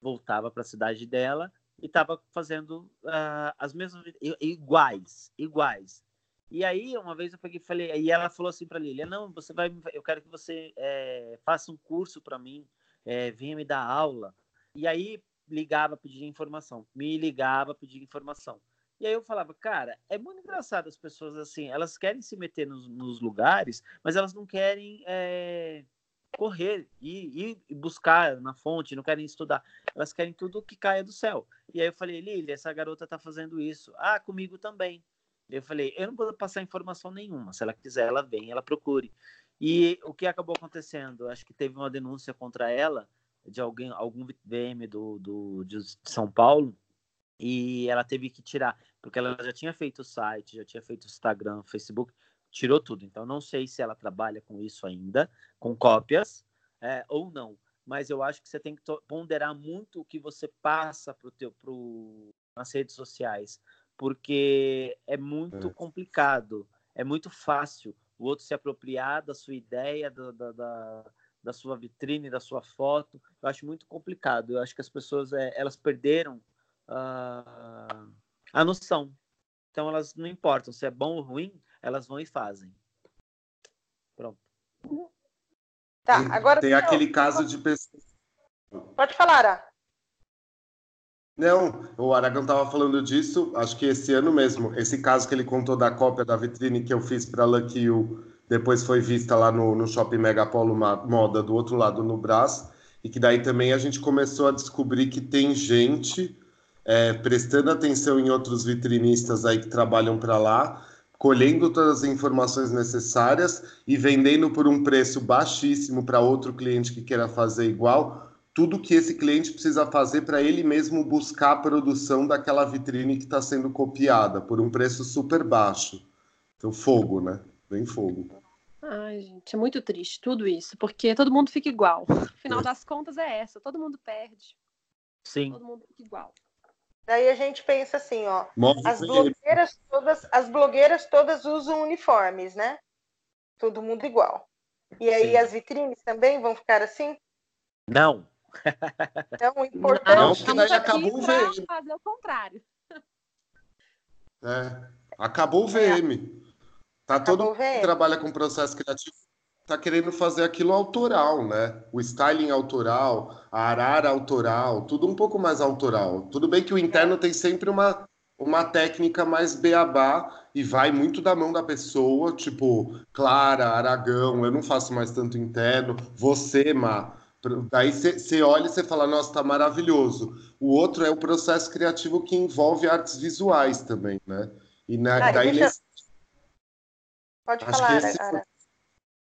voltava para a cidade dela e estava fazendo ah, as mesmas iguais, iguais. E aí uma vez eu peguei e falei, e ela falou assim para Lilia, não, você vai, eu quero que você eh, faça um curso para mim, eh, venha me dar aula. E aí ligava pedir informação, me ligava pedir informação. E aí eu falava, cara, é muito engraçado as pessoas assim, elas querem se meter nos, nos lugares, mas elas não querem eh, correr e, e buscar na fonte, não querem estudar. Elas querem tudo que caia do céu. E aí eu falei, Lilia, essa garota tá fazendo isso. Ah, comigo também. Eu falei, eu não vou passar informação nenhuma. Se ela quiser, ela vem, ela procure. E o que acabou acontecendo? Acho que teve uma denúncia contra ela de alguém, algum VM do, do de São Paulo e ela teve que tirar, porque ela já tinha feito o site, já tinha feito o Instagram, Facebook, tirou tudo. Então não sei se ela trabalha com isso ainda, com cópias é, ou não. Mas eu acho que você tem que ponderar muito o que você passa pro teu, pro, nas redes sociais, porque é muito É. complicado, é muito fácil o outro se apropriar da sua ideia, da, da, da, da sua vitrine, da sua foto. Eu acho muito complicado. Eu acho que as pessoas é, elas perderam uh, a noção. Então elas não importam se é bom ou ruim, elas vão e fazem. Pronto. Tá, agora tem aquele caso de pessoas. Pode falar, Ara. Não, o Aragão estava falando disso, acho que esse ano mesmo. Esse caso que ele contou da cópia da vitrine que eu fiz para Lucky You, depois foi vista lá no, no Shopping Megapolo Moda, do outro lado no Brás, e que daí também a gente começou a descobrir que tem gente é, prestando atenção em outros vitrinistas aí que trabalham para lá, colhendo todas as informações necessárias e vendendo por um preço baixíssimo para outro cliente que queira fazer igual, tudo que esse cliente precisa fazer para ele mesmo buscar a produção daquela vitrine que está sendo copiada por um preço super baixo. Então, fogo, né? Bem fogo. Ai, gente, é muito triste tudo isso, porque todo mundo fica igual. Afinal das contas é essa, todo mundo perde. Sim. Todo mundo fica igual. Daí a gente pensa assim, ó, as blogueiras todas, as blogueiras todas usam uniformes, né? Todo mundo igual. E aí Sim. as vitrines também vão ficar assim? Não. Então, o importante não, porque daí acabou o VM. fazer o contrário. É, acabou o VM. Tá todo mundo que trabalha com processo criativo tá querendo fazer aquilo autoral, né? O styling autoral, a arara autoral, tudo um pouco mais autoral. Tudo bem que o interno tem sempre uma, uma técnica mais beabá e vai muito da mão da pessoa, tipo, Clara, Aragão, eu não faço mais tanto interno, você, Má, Daí você olha e você fala, nossa, tá maravilhoso. O outro é o processo criativo que envolve artes visuais também, né? E na, ah, daí deixa... nesse... Pode Acho falar, esse...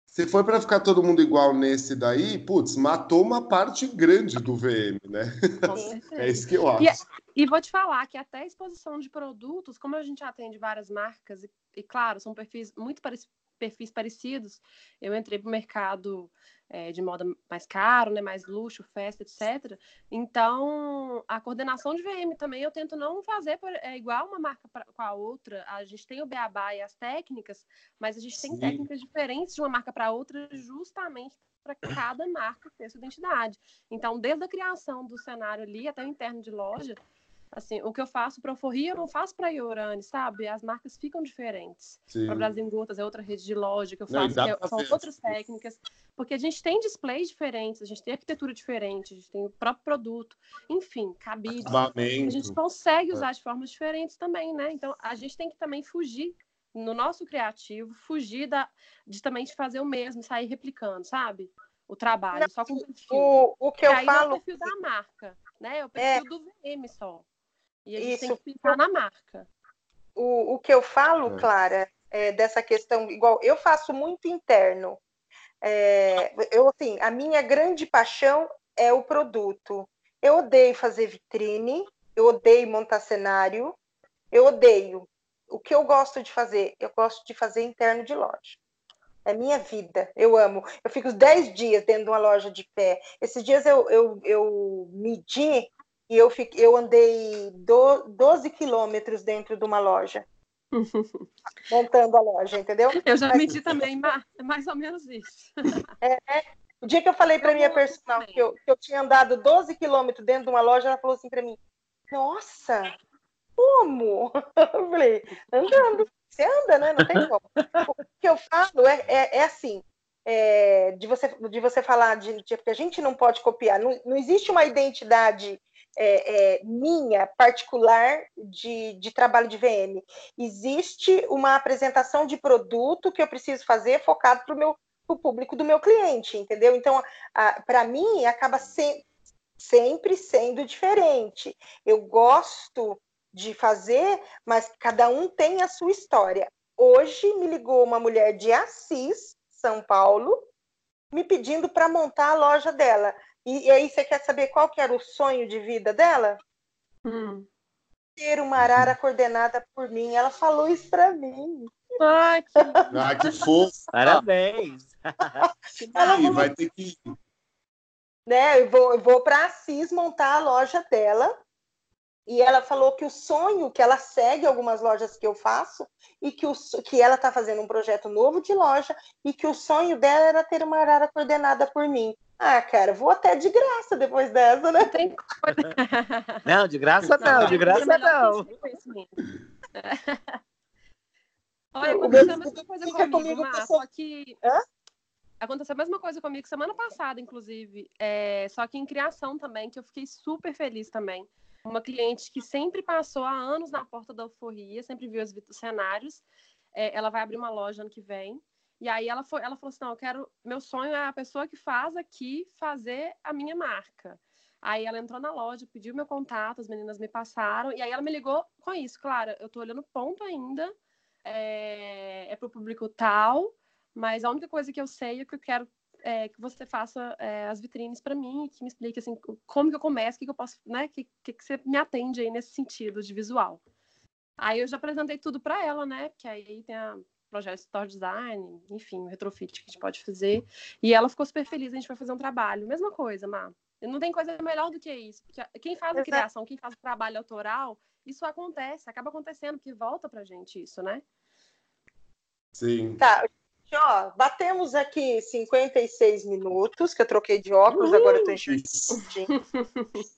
Se for para ficar todo mundo igual nesse daí, putz, matou uma parte grande do VM, né? é isso que eu acho. E, e, vou te falar que até a exposição de produtos, como a gente atende várias marcas, e, e claro, são perfis muito parecidos perfis parecidos, eu entrei para o mercado é, de moda mais caro, né, mais luxo, festa, etc. Então, a coordenação de VM também eu tento não fazer por, é, igual uma marca pra, com a outra. A gente tem o beabá e as técnicas, mas a gente Sim. tem técnicas diferentes de uma marca para outra, justamente para cada marca ter sua identidade. Então, desde a criação do cenário ali até o interno de loja, Assim, o que eu faço para Forria, eu não faço para Iorani, sabe? As marcas ficam diferentes. Para Brasil Gotas é outra rede de loja que eu faço, não, que são outras técnicas. Porque a gente tem displays diferentes, a gente tem arquitetura diferente, a gente tem o próprio produto, enfim, cabide. A gente consegue usar é. de formas diferentes também, né? Então, a gente tem que também fugir no nosso criativo, fugir da, de também de fazer o mesmo, sair replicando, sabe? O trabalho, não, só com o perfil. O, o que eu falo... É o perfil da marca, né? É o perfil é... do VM só. E a gente Isso. tem que pensar na marca. O, o que eu falo, é. Clara, é dessa questão, igual eu faço muito interno. É, eu, assim, a minha grande paixão é o produto. Eu odeio fazer vitrine, eu odeio montar cenário, eu odeio. O que eu gosto de fazer? Eu gosto de fazer interno de loja. É minha vida, eu amo. Eu fico 10 dias dentro de uma loja de pé. Esses dias eu, eu, eu medi e eu, fiquei, eu andei do, 12 quilômetros dentro de uma loja. montando a loja, entendeu? Eu já Mas, medi também, é mais ou menos isso. É, é. o dia que eu falei para minha personal que eu, que eu tinha andado 12 quilômetros dentro de uma loja, ela falou assim para mim: Nossa, como? Eu falei: Andando. Você anda, né? Não tem como. O que eu falo é, é, é assim: é, de, você, de você falar de, de, porque a gente não pode copiar, não, não existe uma identidade é, é, minha, particular, de, de trabalho de VM. Existe uma apresentação de produto que eu preciso fazer focado para o meu o público do meu cliente, entendeu? Então, para mim, acaba se, sempre sendo diferente. Eu gosto de fazer, mas cada um tem a sua história. Hoje me ligou uma mulher de Assis, São Paulo, me pedindo para montar a loja dela. E, e, aí você quer saber qual que era o sonho de vida dela? Hum. Ter uma arara coordenada por mim. Ela falou isso para mim. Ai, que, ah, que fofo. Parabéns. Ela falou... vai ter que né, eu vou, eu vou para Assis montar a loja dela E ela falou que o sonho, que ela segue algumas lojas que eu faço, e que, o, que ela está fazendo um projeto novo de loja, e que o sonho dela era ter uma arara coordenada por mim. Ah, cara, vou até de graça depois dessa, né? Tem Não, de graça não, de graça não. Olha, aconteceu a mesma coisa comigo, Má, só que... Hã? Aconteceu a mesma coisa comigo semana passada, inclusive. É, só que em criação também, que eu fiquei super feliz também uma cliente que sempre passou há anos na porta da alforria, sempre viu os, os cenários. É, ela vai abrir uma loja ano que vem. E aí ela, foi, ela falou assim: não, eu quero. Meu sonho é a pessoa que faz aqui fazer a minha marca. Aí ela entrou na loja, pediu meu contato, as meninas me passaram, e aí ela me ligou com isso. Claro, eu tô olhando ponto ainda, é, é para o público tal, mas a única coisa que eu sei é que eu quero é, que você faça é, as vitrines para mim, que me explique assim, como que eu começo, o que, que eu posso, né? Que, que, que você me atende aí nesse sentido de visual. Aí eu já apresentei tudo para ela, né? Que aí tem a projeto Store Design, enfim, o retrofit que a gente pode fazer. E ela ficou super feliz, a gente vai fazer um trabalho. Mesma coisa, Má. Não tem coisa melhor do que isso. Porque quem faz a criação, quem faz o trabalho autoral, isso acontece, acaba acontecendo, que volta pra gente isso, né? Sim. Tá, ó, batemos aqui 56 minutos, que eu troquei de óculos, uh, agora eu tô enxergando.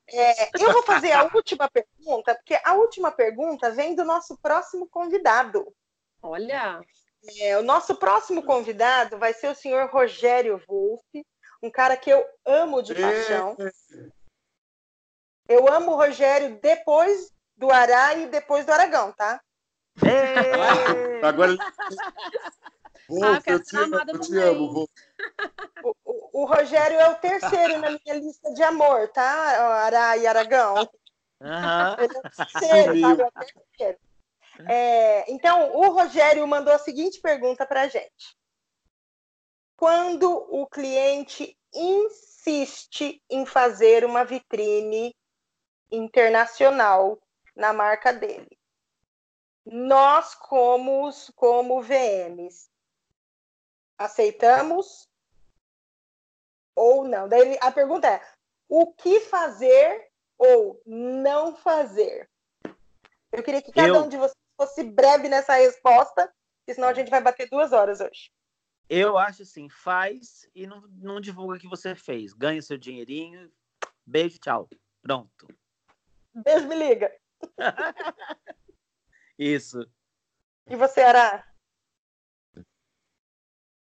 É, eu vou fazer a última pergunta, porque a última pergunta vem do nosso próximo convidado. Olha! É, o nosso próximo convidado vai ser o senhor Rogério Wolff, um cara que eu amo de paixão. Eu amo o Rogério depois do Ará e depois do Aragão, tá? Agora Wolf, ah, eu, te, eu te amo, O, o, o, Rogério é o terceiro na minha lista de amor, tá? Ará e Aragão. Uhum. Ele é o terceiro, sabe? É o terceiro. É, então, o Rogério mandou a seguinte pergunta para a gente. Quando o cliente insiste em fazer uma vitrine internacional na marca dele, nós, como, como VMs, aceitamos ou não? Daí a pergunta é: o que fazer ou não fazer? Eu queria que cada eu... um de vocês fosse breve nessa resposta, senão a gente vai bater duas horas hoje. Eu acho assim, faz e não, não divulga o que você fez. Ganha seu dinheirinho. Beijo, tchau. Pronto. Beijo, me liga. Isso. E você, Ara?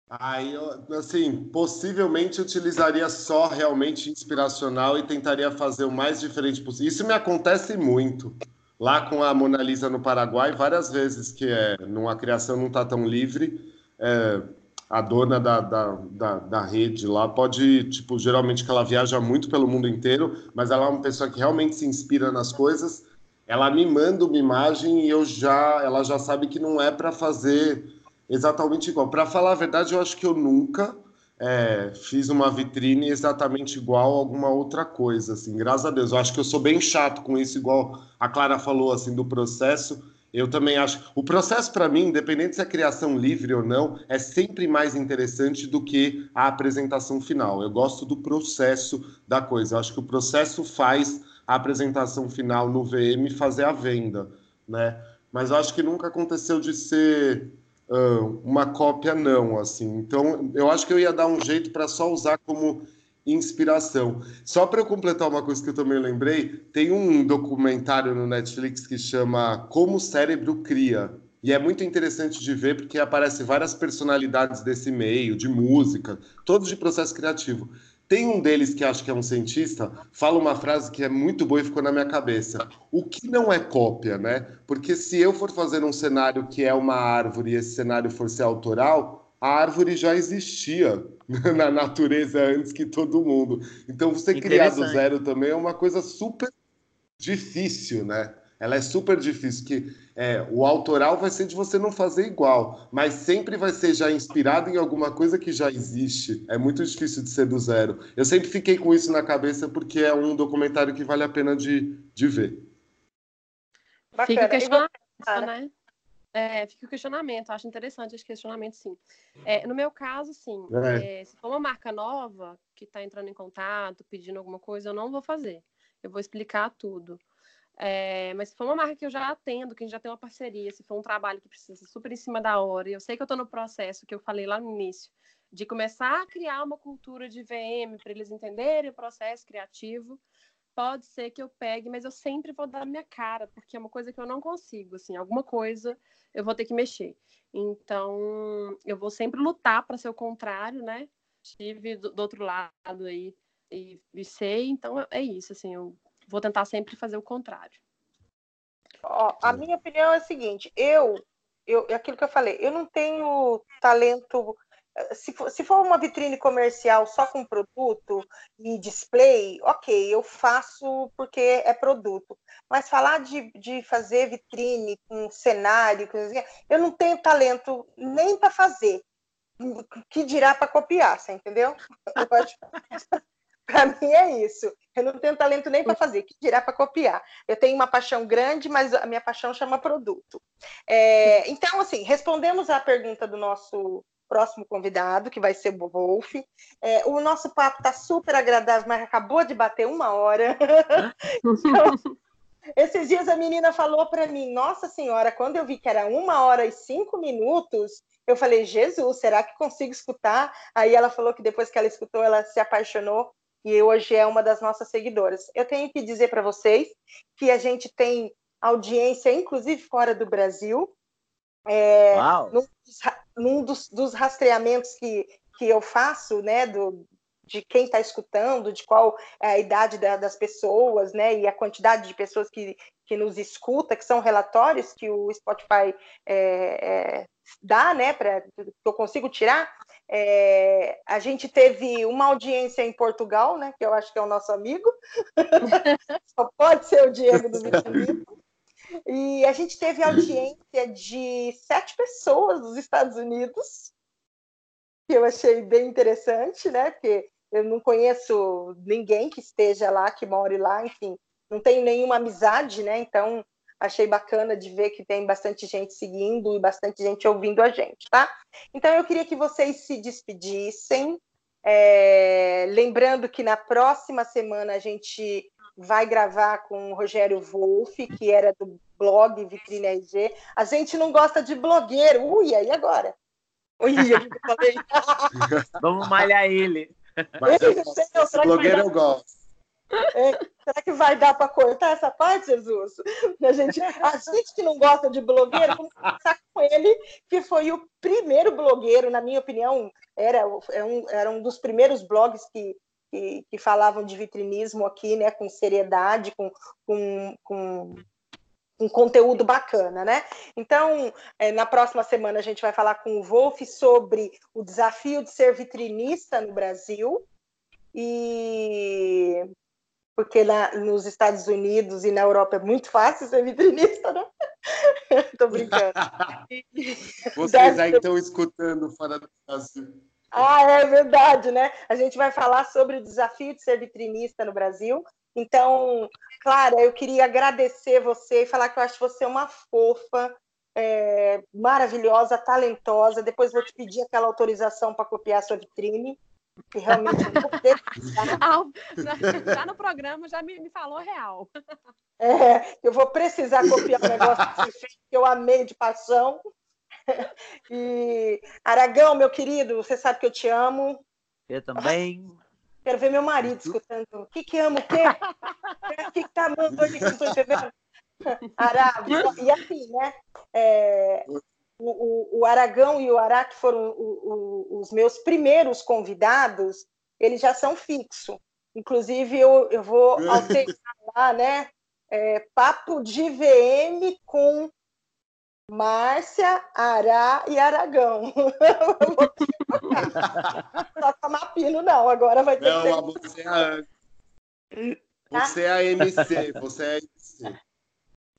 Aí, assim, possivelmente utilizaria só realmente inspiracional e tentaria fazer o mais diferente possível. Isso me acontece muito. Lá com a Mona Lisa no Paraguai, várias vezes que é, numa criação não está tão livre, é, a dona da, da, da, da, rede lá pode, tipo, geralmente que ela viaja muito pelo mundo inteiro, mas ela é uma pessoa que realmente se inspira nas coisas. Ela me manda uma imagem e eu já, ela já sabe que não é para fazer exatamente igual. Para falar a verdade, eu acho que eu nunca é, fiz uma vitrine exatamente igual a alguma outra coisa, assim, graças a Deus. Eu acho que eu sou bem chato com isso, igual a Clara falou, assim, do processo. Eu também acho. O processo, para mim, independente se é criação livre ou não, é sempre mais interessante do que a apresentação final. Eu gosto do processo da coisa. Eu acho que o processo faz a apresentação final no VM fazer a venda, né? Mas eu acho que nunca aconteceu de ser uh, uma cópia não, assim. Então, eu acho que eu ia dar um jeito para só usar como inspiração. Só para eu completar uma coisa que eu também lembrei, tem um documentário no Netflix que chama Como o Cérebro Cria. E é muito interessante de ver porque aparecem várias personalidades desse meio, de música, todos de processo criativo. Tem um deles que acho que é um cientista, fala uma frase que é muito boa e ficou na minha cabeça. O que não é cópia, né? Porque se eu for fazer um cenário que é uma árvore e esse cenário for ser autoral, a árvore já existia na natureza antes que todo mundo. Então você criar do zero também é uma coisa super difícil, né? Ela é super difícil, que é, o autoral vai ser de você não fazer igual, mas sempre vai ser já inspirado em alguma coisa que já existe. É muito difícil de ser do zero. Eu sempre fiquei com isso na cabeça porque é um documentário que vale a pena de, de ver. Bacana. Fica o questionamento, né? É, fica o questionamento, acho interessante esse questionamento, sim. É, no meu caso, sim, é. é se for uma marca nova que está entrando em contato, pedindo alguma coisa, eu não vou fazer. Eu vou explicar tudo. É, mas se for uma marca que eu já atendo, que a gente já tem uma parceria, se for um trabalho que precisa super em cima da hora, e eu sei que eu estou no processo que eu falei lá no início, de começar a criar uma cultura de VM para eles entenderem o processo criativo, pode ser que eu pegue, mas eu sempre vou dar minha cara, porque é uma coisa que eu não consigo, assim, alguma coisa eu vou ter que mexer. Então, eu vou sempre lutar para ser o contrário, né? Estive do, do outro lado aí e, e sei, então é isso, assim, eu vou tentar sempre fazer o contrário. Ó, a minha opinião é a seguinte: eu, eu, é aquilo que eu falei, eu não tenho talento. Se for, se for uma vitrine comercial só com produto e display, ok, eu faço porque é produto. Mas falar de, de fazer vitrine com cenário, eu não tenho talento nem para fazer que dirá para copiar, você entendeu? Para mim é isso. Eu não tenho talento nem para fazer, que dirá para copiar. Eu tenho uma paixão grande, mas a minha paixão chama produto. É, então, assim, respondemos à pergunta do nosso próximo convidado, que vai ser o Wolf. É, o nosso papo está super agradável, mas acabou de bater uma hora. então, esses dias a menina falou para mim, nossa senhora, quando eu vi que era uma hora e cinco minutos, eu falei, Jesus, será que consigo escutar? Aí ela falou que depois que ela escutou, ela se apaixonou e hoje é uma das nossas seguidoras. Eu tenho que dizer para vocês que a gente tem audiência, inclusive fora do Brasil. É, num, num dos, dos, rastreamentos que, que eu faço, né, do, de quem está escutando, de qual é a idade da, das pessoas, né, e a quantidade de pessoas que, que nos escuta, que são relatórios que o Spotify é, é, dá, né, para que eu consigo tirar. É, a gente teve uma audiência em Portugal, né, que eu acho que é o nosso amigo, só pode ser o Diego do Vitorino. E a gente teve audiência de sete pessoas dos Estados Unidos, que eu achei bem interessante, né? Porque eu não conheço ninguém que esteja lá, que more lá, enfim, não tenho nenhuma amizade, né? Então achei bacana de ver que tem bastante gente seguindo e bastante gente ouvindo a gente, tá? Então eu queria que vocês se despedissem, é, lembrando que na próxima semana a gente vai gravar com o Rogério Wolff, que era do blog Vitrine RG. A gente não gosta de blogueiro. Ui, aí agora? Ui, eu falei. Vamos malhar ele. Mas eu, blogueiro eu gosto. É, será que vai dar para cortar essa parte, Jesus? A gente, a gente que não gosta de blogueiro, vamos começar com ele, que foi o primeiro blogueiro, na minha opinião, era, era, um, era um dos primeiros blogs que, que, que, falavam de vitrinismo aqui, né, com seriedade, com, com, com um conteúdo bacana, né? Então, é, na próxima semana a gente vai falar com o Wolf sobre o desafio de ser vitrinista no Brasil e porque lá nos Estados Unidos e na Europa é muito fácil ser vitrinista, né? Tô brincando. Vocês aí estão escutando fora do Brasil. Ah, é verdade, né? A gente vai falar sobre o desafio de ser vitrinista no Brasil. Então, Clara, eu queria agradecer você e falar que eu acho você uma fofa, é, maravilhosa, talentosa. Depois vou te pedir aquela autorização para copiar a sua vitrine que realmente já no programa já me, me falou real. É, eu vou precisar copiar o negócio que você fez, que eu amei de paixão. E Aragão, meu querido, você sabe que eu te amo. Eu também. Quero ver meu marido escutando. O que que amo o? O que que tá amando aí que eu tô entendendo? E assim, né? É, o, o, Aragão e o Ará, que foram o, o, os meus primeiros convidados, eles já são fixos. Inclusive, eu, eu vou alternar lá, né? É, papo de VM com Márcia, Ará e Aragão. Só tomar pino, não. Agora vai ter não, que ser. Você é a, você é a MC, você é a MC.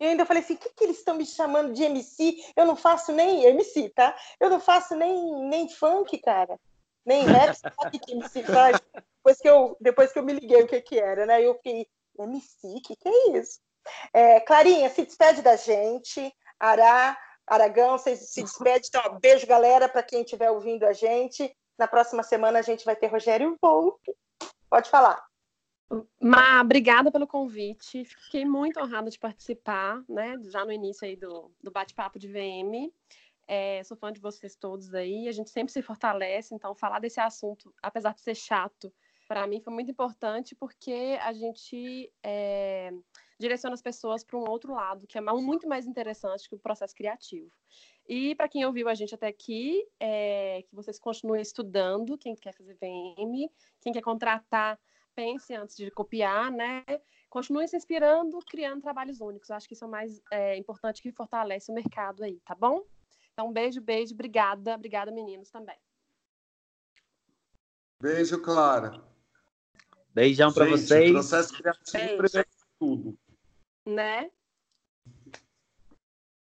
E ainda falei assim, o que, que eles estão me chamando de MC? Eu não faço nem MC, tá? Eu não faço nem, nem funk, cara. Nem rap, sabe o que MC faz? Depois que, eu, depois que eu me liguei o que que era, né? Eu fiquei, MC, o que, que é isso? É, Clarinha, se despede da gente. Ará, Aragão, você se despede. Então, ó, beijo, galera, para quem estiver ouvindo a gente. Na próxima semana a gente vai ter Rogério Volpe. Pode falar. Ma, obrigada pelo convite. Fiquei muito honrada de participar, né? Já no início aí do, do bate-papo de VM. É, sou fã de vocês todos aí. A gente sempre se fortalece, então falar desse assunto, apesar de ser chato, para mim foi muito importante porque a gente é, direciona as pessoas para um outro lado, que é muito mais interessante que o processo criativo. E para quem ouviu a gente até aqui, é, que vocês continuem estudando, quem quer fazer VM, quem quer contratar pense antes de copiar, né? Continue se inspirando, criando trabalhos únicos. Eu acho que isso é o mais é, importante que fortalece o mercado aí, tá bom? Então, beijo, beijo, obrigada, obrigada, meninos, também. Beijo, Clara. Beijão para vocês. Processo criativo beijo. tudo. Né?